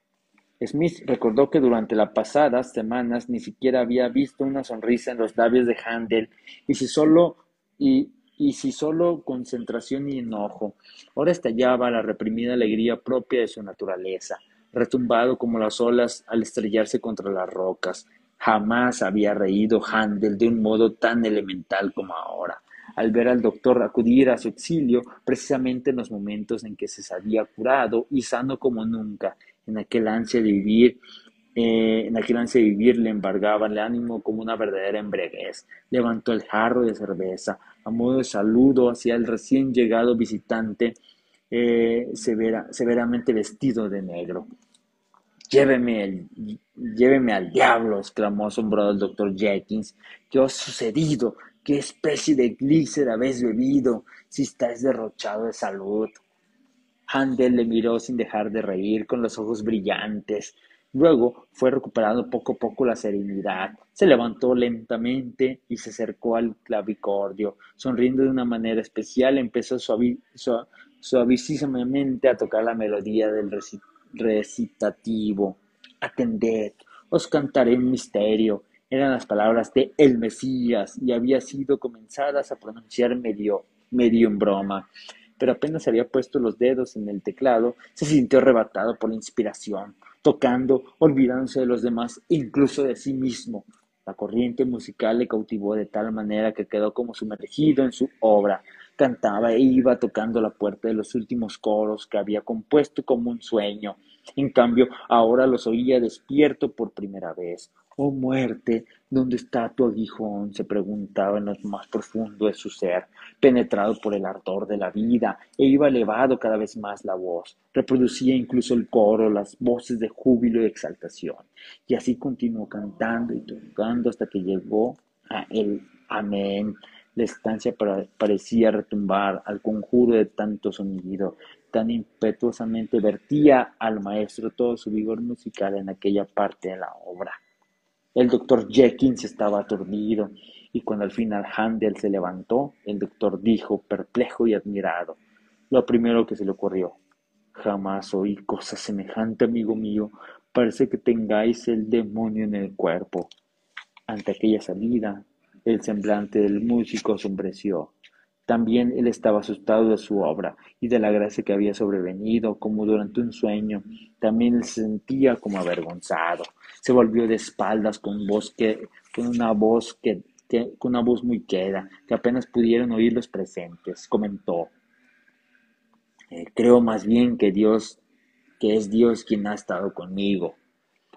Smith recordó que durante las pasadas semanas ni siquiera había visto una sonrisa en los labios de Handel, y si solo y, si solo concentración y enojo. Ahora estallaba la reprimida alegría propia de su naturaleza, retumbado como las olas al estrellarse contra las rocas. Jamás había reído Handel de un modo tan elemental como ahora al ver al doctor acudir a su auxilio precisamente en los momentos en que se había curado y sano como nunca, en aquel ansia de vivir, eh, en aquel ansia de vivir le embargaba el ánimo como una verdadera embriaguez. Levantó el jarro de cerveza a modo de saludo hacia el recién llegado visitante eh, severamente vestido de negro. Lléveme, lléveme al diablo, exclamó asombrado el doctor Jenkins. ¿Qué ha sucedido? ¿Qué especie de glícer habéis bebido si estáis derrochado de salud? Handel le miró sin dejar de reír, con los ojos brillantes. Luego fue recuperando poco a poco la serenidad. Se levantó lentamente y se acercó al clavicordio. Sonriendo de una manera especial, empezó suavísimamente a tocar la melodía del recitativo. Atended, os cantaré un misterio eran las palabras de el Mesías y había sido comenzadas a pronunciar medio, medio en broma. Pero apenas había puesto los dedos en el teclado, se sintió arrebatado por la inspiración, tocando, olvidándose de los demás, incluso de sí mismo. La corriente musical le cautivó de tal manera que quedó como sumergido en su obra. Cantaba e iba tocando la puerta de los últimos coros que había compuesto como un sueño. En cambio, ahora los oía despierto por primera vez. Oh muerte, ¿dónde está tu aguijón? se preguntaba en lo más profundo de su ser, penetrado por el ardor de la vida, e iba elevado cada vez más la voz, reproducía incluso el coro, las voces de júbilo y exaltación, y así continuó cantando y tocando hasta que llegó a el amén. La estancia parecía retumbar al conjuro de tanto sonido, tan impetuosamente vertía al maestro todo su vigor musical en aquella parte de la obra. El doctor Jenkins estaba aturdido, y cuando al final Handel se levantó, el doctor dijo, perplejo y admirado, lo primero que se le ocurrió. Jamás oí cosa semejante, amigo mío. Parece que tengáis el demonio en el cuerpo. Ante aquella salida, el semblante del músico asombreció. También él estaba asustado de su obra y de la gracia que había sobrevenido, como durante un sueño. También él se sentía como avergonzado. Se volvió de espaldas con, voz con una voz que, con una voz muy queda, que apenas pudieron oír los presentes. Comentó: eh, Creo más bien que Dios, que es Dios quien ha estado conmigo.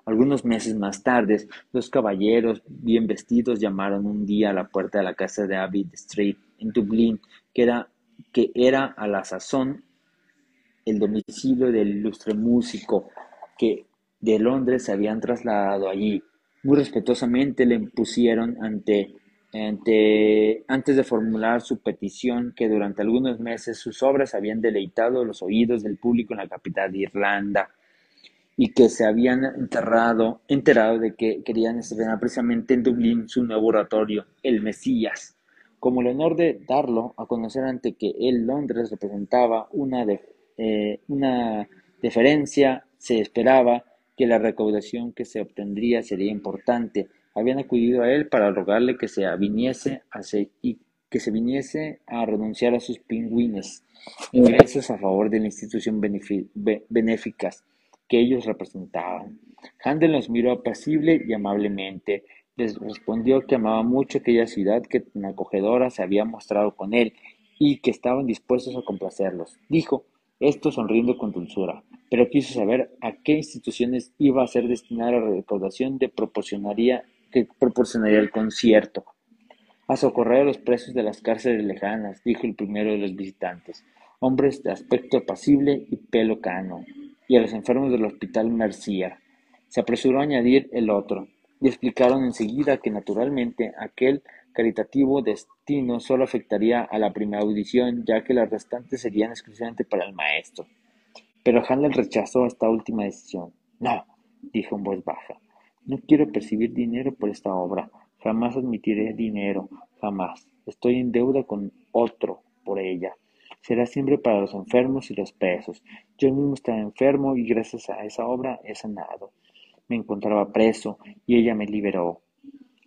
Algunos meses más tarde, dos caballeros bien vestidos llamaron un día a la puerta de la casa de Abbey Street en Dublín, que era, que era a la sazón el domicilio del ilustre músico que de Londres se habían trasladado allí. Muy respetuosamente le impusieron ante, ante, antes de formular su petición que durante algunos meses sus obras habían deleitado los oídos del público en la capital de Irlanda y que se habían enterrado, enterado de que querían estrenar precisamente en Dublín su nuevo oratorio, El Mesías como el honor de darlo a conocer ante que él Londres representaba una, de, eh, una deferencia, se esperaba que la recaudación que se obtendría sería importante. Habían acudido a él para rogarle que se viniese a y que se viniese a renunciar a sus pingüines, ingresos a favor de la institución benéficas que ellos representaban. Handel los miró apacible y amablemente, Les respondió que amaba mucho aquella ciudad que tan acogedora se había mostrado con él y que estaban dispuestos a complacerlos. Dijo esto sonriendo con dulzura, pero quiso saber a qué instituciones iba a ser destinada la recaudación de proporcionaría, que proporcionaría el concierto. A socorrer a los presos de las cárceles lejanas, dijo el primero de los visitantes, hombres de aspecto apacible y pelo cano, y a los enfermos del hospital Mercier. Se apresuró a añadir el otro, y explicaron enseguida que naturalmente aquel caritativo destino solo afectaría a la primera audición, ya que las restantes serían exclusivamente para el maestro. Pero Handel rechazó esta última decisión. No, dijo en voz baja, no quiero percibir dinero por esta obra. Jamás admitiré dinero, jamás. Estoy en deuda con otro por ella. Será siempre para los enfermos y los presos. Yo mismo estaba enfermo y gracias a esa obra he sanado. Me encontraba preso y ella me liberó.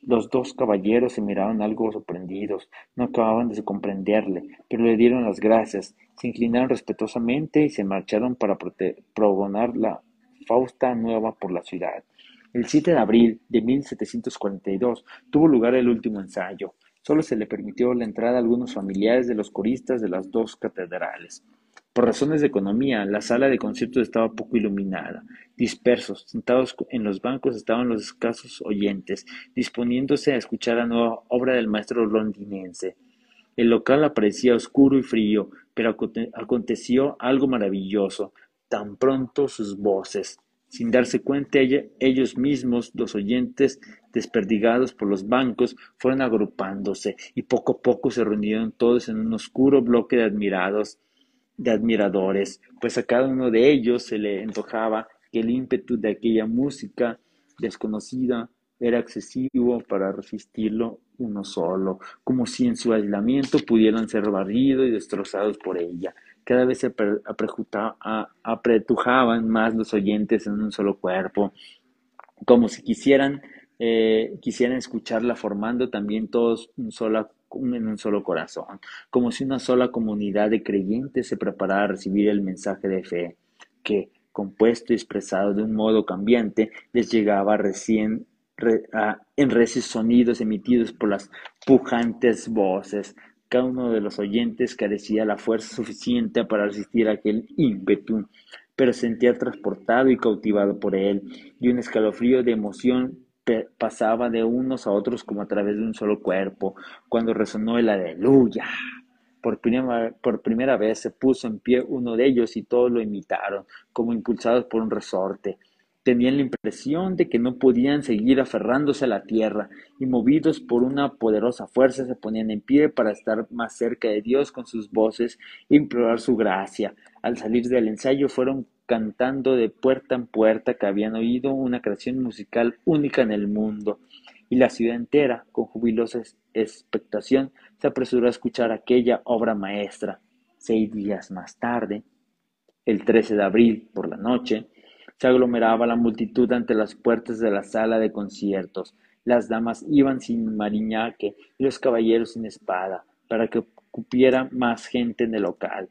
Los dos caballeros se miraron algo sorprendidos, no acababan de comprenderle, pero le dieron las gracias, se inclinaron respetuosamente y se marcharon para progonar la Fausta nueva por la ciudad. El 7 de abril de 1742 tuvo lugar el último ensayo. Solo se le permitió la entrada a algunos familiares de los coristas de las dos catedrales. Por razones de economía, la sala de conciertos estaba poco iluminada. Dispersos, sentados en los bancos estaban los escasos oyentes, disponiéndose a escuchar la nueva obra del maestro londinense. El local aparecía oscuro y frío, pero aconteció algo maravilloso. Tan pronto sus voces, sin darse cuenta ellos mismos, los oyentes, desperdigados por los bancos, fueron agrupándose y poco a poco se reunieron todos en un oscuro bloque de admirados de admiradores, pues a cada uno de ellos se le antojaba que el ímpetu de aquella música desconocida era excesivo para resistirlo uno solo, como si en su aislamiento pudieran ser barridos y destrozados por ella. Cada vez se apretujaban más los oyentes en un solo cuerpo, como si quisieran, eh, quisieran escucharla formando también todos un solo en un solo corazón, como si una sola comunidad de creyentes se preparara a recibir el mensaje de fe, que, compuesto y expresado de un modo cambiante, les llegaba recién en recios sonidos emitidos por las pujantes voces. Cada uno de los oyentes carecía la fuerza suficiente para resistir aquel ímpetu, pero sentía transportado y cautivado por él, y un escalofrío de emoción pasaba de unos a otros como a través de un solo cuerpo, cuando resonó el aleluya. Por primera, por primera vez se puso en pie uno de ellos y todos lo imitaron, como impulsados por un resorte. Tenían la impresión de que no podían seguir aferrándose a la tierra y movidos por una poderosa fuerza se ponían en pie para estar más cerca de Dios con sus voces e implorar su gracia. Al salir del ensayo fueron cantando de puerta en puerta que habían oído una creación musical única en el mundo, y la ciudad entera, con jubilosa expectación, se apresuró a escuchar aquella obra maestra. Seis días más tarde, el 13 de abril, por la noche, se aglomeraba la multitud ante las puertas de la sala de conciertos. Las damas iban sin mariñaque y los caballeros sin espada, para que cupiera más gente en el local.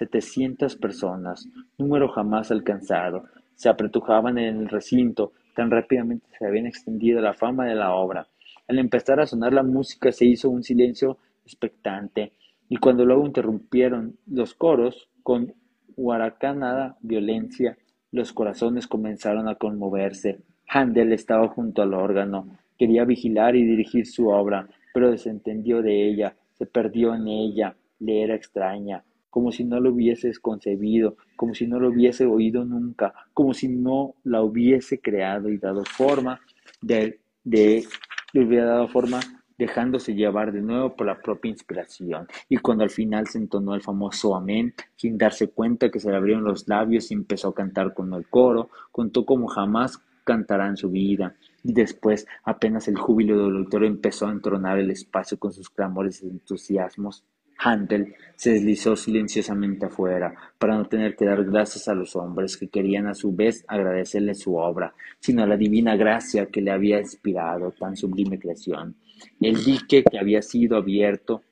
Setecientas personas, número jamás alcanzado, se apretujaban en el recinto, tan rápidamente se había extendido la fama de la obra. Al empezar a sonar la música se hizo un silencio expectante, y cuando luego interrumpieron los coros, con huaracanada violencia, los corazones comenzaron a conmoverse. Handel estaba junto al órgano, quería vigilar y dirigir su obra, pero desentendió de ella, se perdió en ella, le era extraña, como si no lo hubieses concebido, como si no lo hubiese oído nunca, como si no la hubiese creado y dado forma, de, de, le hubiera dado forma dejándose llevar de nuevo por la propia inspiración. Y cuando al final se entonó el famoso amén, sin darse cuenta que se le abrieron los labios y empezó a cantar con el coro, contó como jamás cantará en su vida. Y después, apenas el júbilo del autor empezó a entronar el espacio con sus clamores y entusiasmos, Handel se deslizó silenciosamente afuera, para no tener que dar gracias a los hombres que querían a su vez agradecerle su obra, sino a la divina gracia que le había inspirado tan sublime creación. El dique que había sido abierto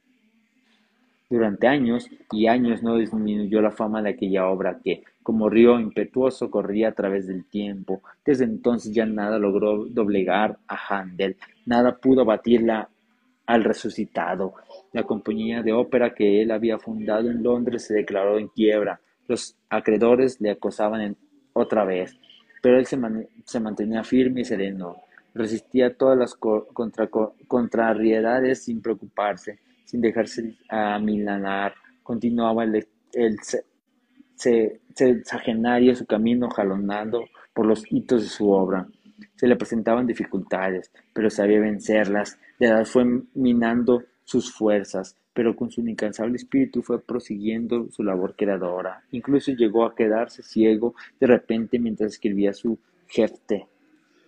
durante años y años no disminuyó la fama de aquella obra que, como río impetuoso corría a través del tiempo. Desde entonces ya nada logró doblegar a Handel, nada pudo batirla al resucitado. La compañía de ópera que él había fundado en Londres se declaró en quiebra. Los acreedores le acosaban otra vez, pero él se, mantenía firme y sereno. Resistía todas las contrariedades sin preocuparse, sin dejarse amilanar. Continuaba el, el sexagenario su camino jalonando por los hitos de su obra. Se le presentaban dificultades, pero sabía vencerlas. Fue minando sus fuerzas, pero con su incansable espíritu fue prosiguiendo su labor creadora. Incluso llegó a quedarse ciego de repente mientras escribía su jefte.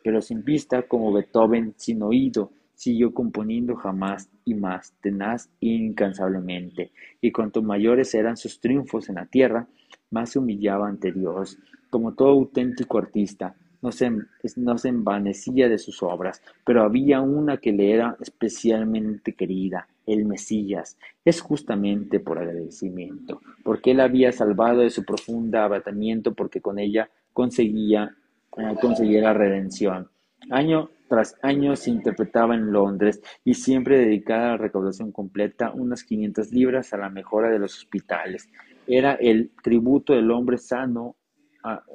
Pero sin vista, como Beethoven, sin oído, siguió componiendo jamás y más, tenaz e incansablemente. Y cuanto mayores eran sus triunfos en la tierra, más se humillaba ante Dios. Como todo auténtico artista, no se, no se envanecía de sus obras, pero había una que le era especialmente querida, el Mesías. Es justamente por agradecimiento, porque él había salvado de su profunda abatamiento, porque con ella conseguía, eh, conseguir la redención. Año tras año se interpretaba en Londres y siempre dedicada a la recaudación completa unas 500 libras a la mejora de los hospitales. Era el tributo del hombre sano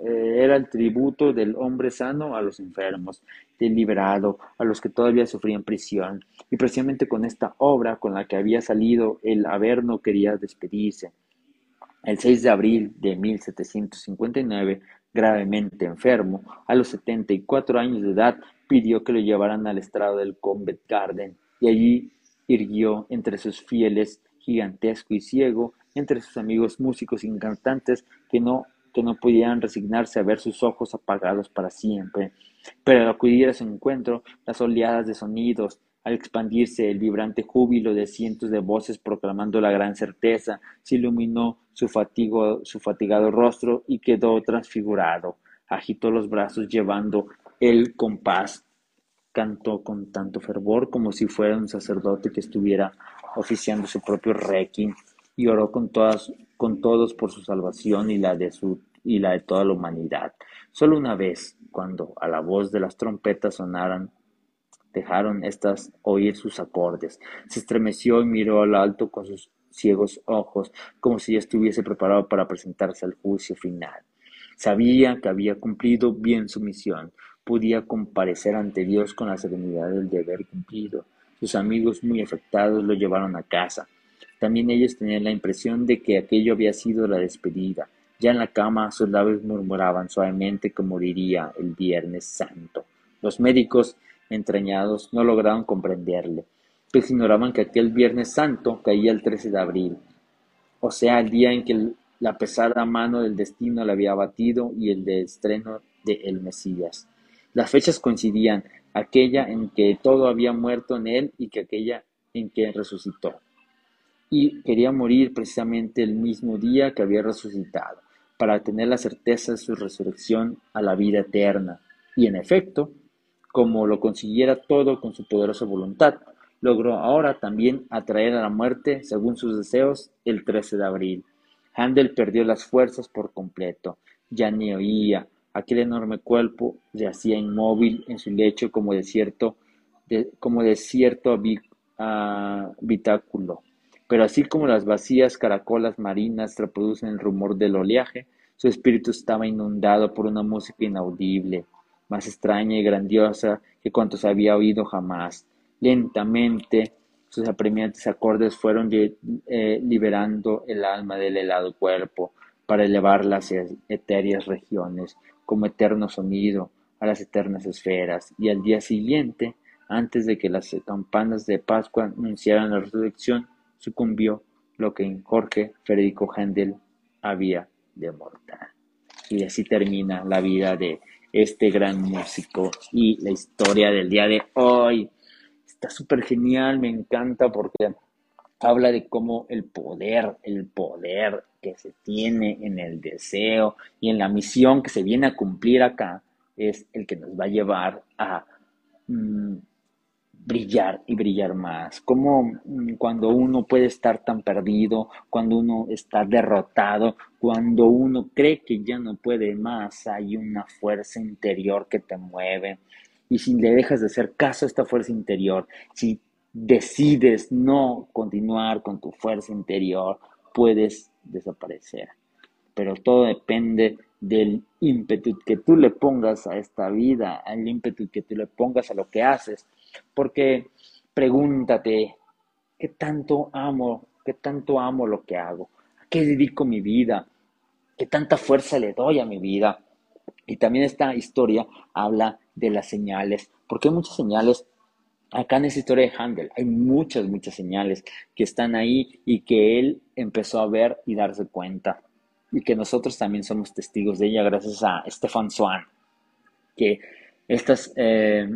era el tributo del hombre sano a los enfermos, del liberado, a los que todavía sufrían prisión. Y precisamente con esta obra con la que había salido, el Averno quería despedirse. El 6 de abril de 1759, gravemente enfermo, a los 74 años de edad, pidió que lo llevaran al estrado del Covent Garden y allí irguió entre sus fieles, gigantesco y ciego, entre sus amigos músicos y cantantes que no que no pudieran resignarse a ver sus ojos apagados para siempre. Pero al acudir a su encuentro, las oleadas de sonidos, al expandirse el vibrante júbilo de cientos de voces proclamando la gran certeza, se iluminó su, fatigo, su fatigado rostro y quedó transfigurado. Agitó los brazos llevando el compás. Cantó con tanto fervor como si fuera un sacerdote que estuviera oficiando su propio requiem y oró con, todas, con todos por su salvación y la de su y la de toda la humanidad. Solo una vez, cuando a la voz de las trompetas sonaran, dejaron estas oír sus acordes. Se estremeció y miró al alto con sus ciegos ojos, como si ya estuviese preparado para presentarse al juicio final. Sabía que había cumplido bien su misión, podía comparecer ante Dios con la serenidad del deber cumplido. Sus amigos muy afectados lo llevaron a casa. También ellos tenían la impresión de que aquello había sido la despedida. Ya en la cama sus labios murmuraban suavemente que moriría el Viernes Santo. Los médicos, entrañados, no lograron comprenderle, pues ignoraban que aquel Viernes Santo caía el 13 de abril, o sea, el día en que la pesada mano del destino le había batido y el de estreno de El Mesías. Las fechas coincidían, aquella en que todo había muerto en él y que aquella en que resucitó y quería morir precisamente el mismo día que había resucitado, para tener la certeza de su resurrección a la vida eterna. Y en efecto, como lo consiguiera todo con su poderosa voluntad, logró ahora también atraer a la muerte, según sus deseos, el 13 de abril. Handel perdió las fuerzas por completo, ya ni oía, aquel enorme cuerpo yacía inmóvil en su lecho como desierto, de, como desierto habitáculo. Pero así como las vacías caracolas marinas reproducen el rumor del oleaje, su espíritu estaba inundado por una música inaudible, más extraña y grandiosa que cuantos había oído jamás. Lentamente sus apremiantes acordes fueron eh, liberando el alma del helado cuerpo para elevarla hacia etéreas regiones, como eterno sonido, a las eternas esferas, y al día siguiente, antes de que las campanas de Pascua anunciaran la resurrección, sucumbió lo que en Jorge Federico Händel había de mortal. Y así termina la vida de este gran músico y la historia del día de hoy. Está súper genial, me encanta porque habla de cómo el poder, el poder que se tiene en el deseo y en la misión que se viene a cumplir acá es el que nos va a llevar a mm, brillar y brillar más, como mm, cuando uno puede estar tan perdido, cuando uno está derrotado, cuando uno cree que ya no puede más, hay una fuerza interior que te mueve. Y si le dejas de hacer caso a esta fuerza interior, si decides no continuar con tu fuerza interior, puedes desaparecer. Pero todo depende del ímpetu que tú le pongas a esta vida, al ímpetu que tú le pongas a lo que haces. Porque pregúntate, ¿qué tanto amo? ¿Qué tanto amo lo que hago? ¿A qué dedico mi vida? ¿Qué tanta fuerza le doy a mi vida? Y también esta historia habla de las señales, porque hay muchas señales. Acá en esta historia de Handel hay muchas, muchas señales que están ahí y que él empezó a ver y darse cuenta. Y que nosotros también somos testigos de ella gracias a Stefan Swan. Que estas, eh,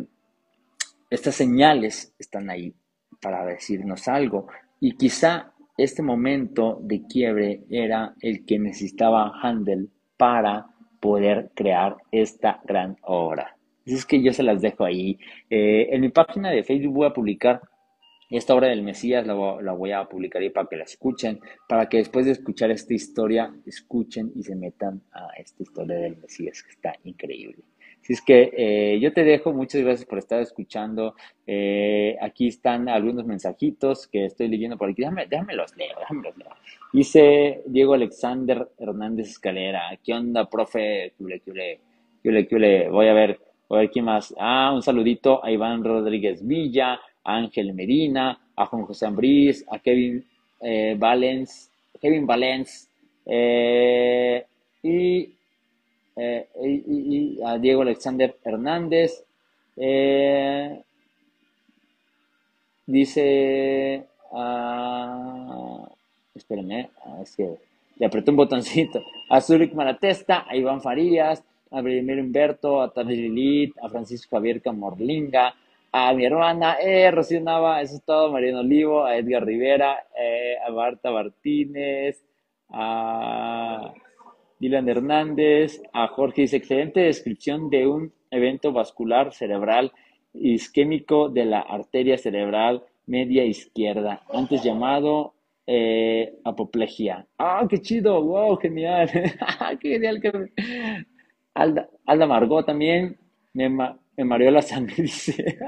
estas señales están ahí para decirnos algo. Y quizá este momento de quiebre era el que necesitaba Handel para poder crear esta gran obra. Así es que yo se las dejo ahí. Eh, en mi página de Facebook voy a publicar esta obra del Mesías, la, la, voy a publicar ahí para que la escuchen, para que después de escuchar esta historia, escuchen y se metan a esta historia del Mesías, que está increíble. Así es que eh, yo te dejo, muchas gracias por estar escuchando. Eh, aquí están algunos mensajitos que estoy leyendo por aquí. Déjame, déjame los leo, déjame los leo. Dice Diego Alexander Hernández Escalera. ¿Qué onda, profe? Voy a ver, voy a ver quién más. Ah, un saludito a Iván Rodríguez Villa, a Ángel Medina, a Juan José Ambriz, a Kevin eh, Valens, Kevin Valens, eh, y eh, y, a Diego Alexander Hernández. Eh, dice, uh, espérenme, ah, es que le apreté un botoncito. A Zurich Malatesta, a Iván Farías, a Vladimir Humberto, a Tani Lilith, a Francisco Javier Camorlinga, a mi hermana, eh, Rocío Nava, eso es todo, Mariano Olivo, a Edgar Rivera, eh, a Marta Martínez, a Dylan Hernández, a Jorge dice, excelente descripción de un evento vascular cerebral isquémico de la arteria cerebral media izquierda, antes llamado eh, apoplejía. ¡Ah, qué chido! ¡Wow, genial! ¡Qué genial! Alda, Alda Margot también, me, me mareó la sangre, dice.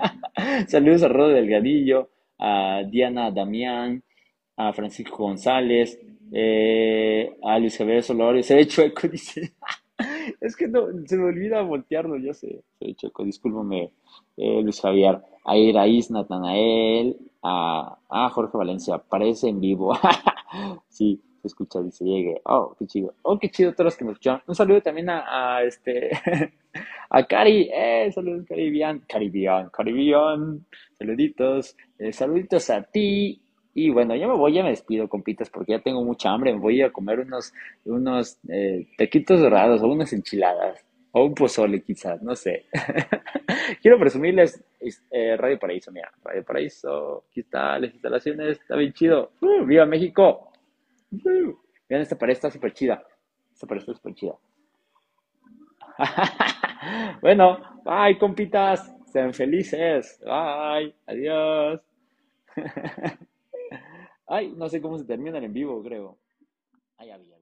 Saludos a Rodo Delgadillo, a Diana Damián, a Francisco González, eh, a Luis Javier Solorio, se ve chueco, dice. es que no, se me olvida voltearlo, yo sé, se ve chueco, discúlpame, eh, Luis Javier. A Iraís Natanael, a, a Jorge Valencia, aparece en vivo. sí, se escucha, dice, llegue. Oh, qué chido. Oh, qué chido todos los que me escuchan. Un saludo también a, a este, a Cari, eh, saludos Caribian, Caribian, Caribian, saluditos, eh, saluditos a ti, y bueno, ya me voy, ya me despido, compitas, porque ya tengo mucha hambre. Me voy a comer unos, unos eh, taquitos dorados o unas enchiladas. O un pozole, quizás, no sé. Quiero presumirles eh, Radio Paraíso, mira, Radio Paraíso, aquí está, las instalaciones, está bien chido. Uh, ¡Viva México! Uh, vean, esta pared está súper chida. Esta pared está súper chida. bueno, bye, compitas. Sean felices. Bye. Adiós. Ay, no sé cómo se termina el en vivo, creo. Ay, había.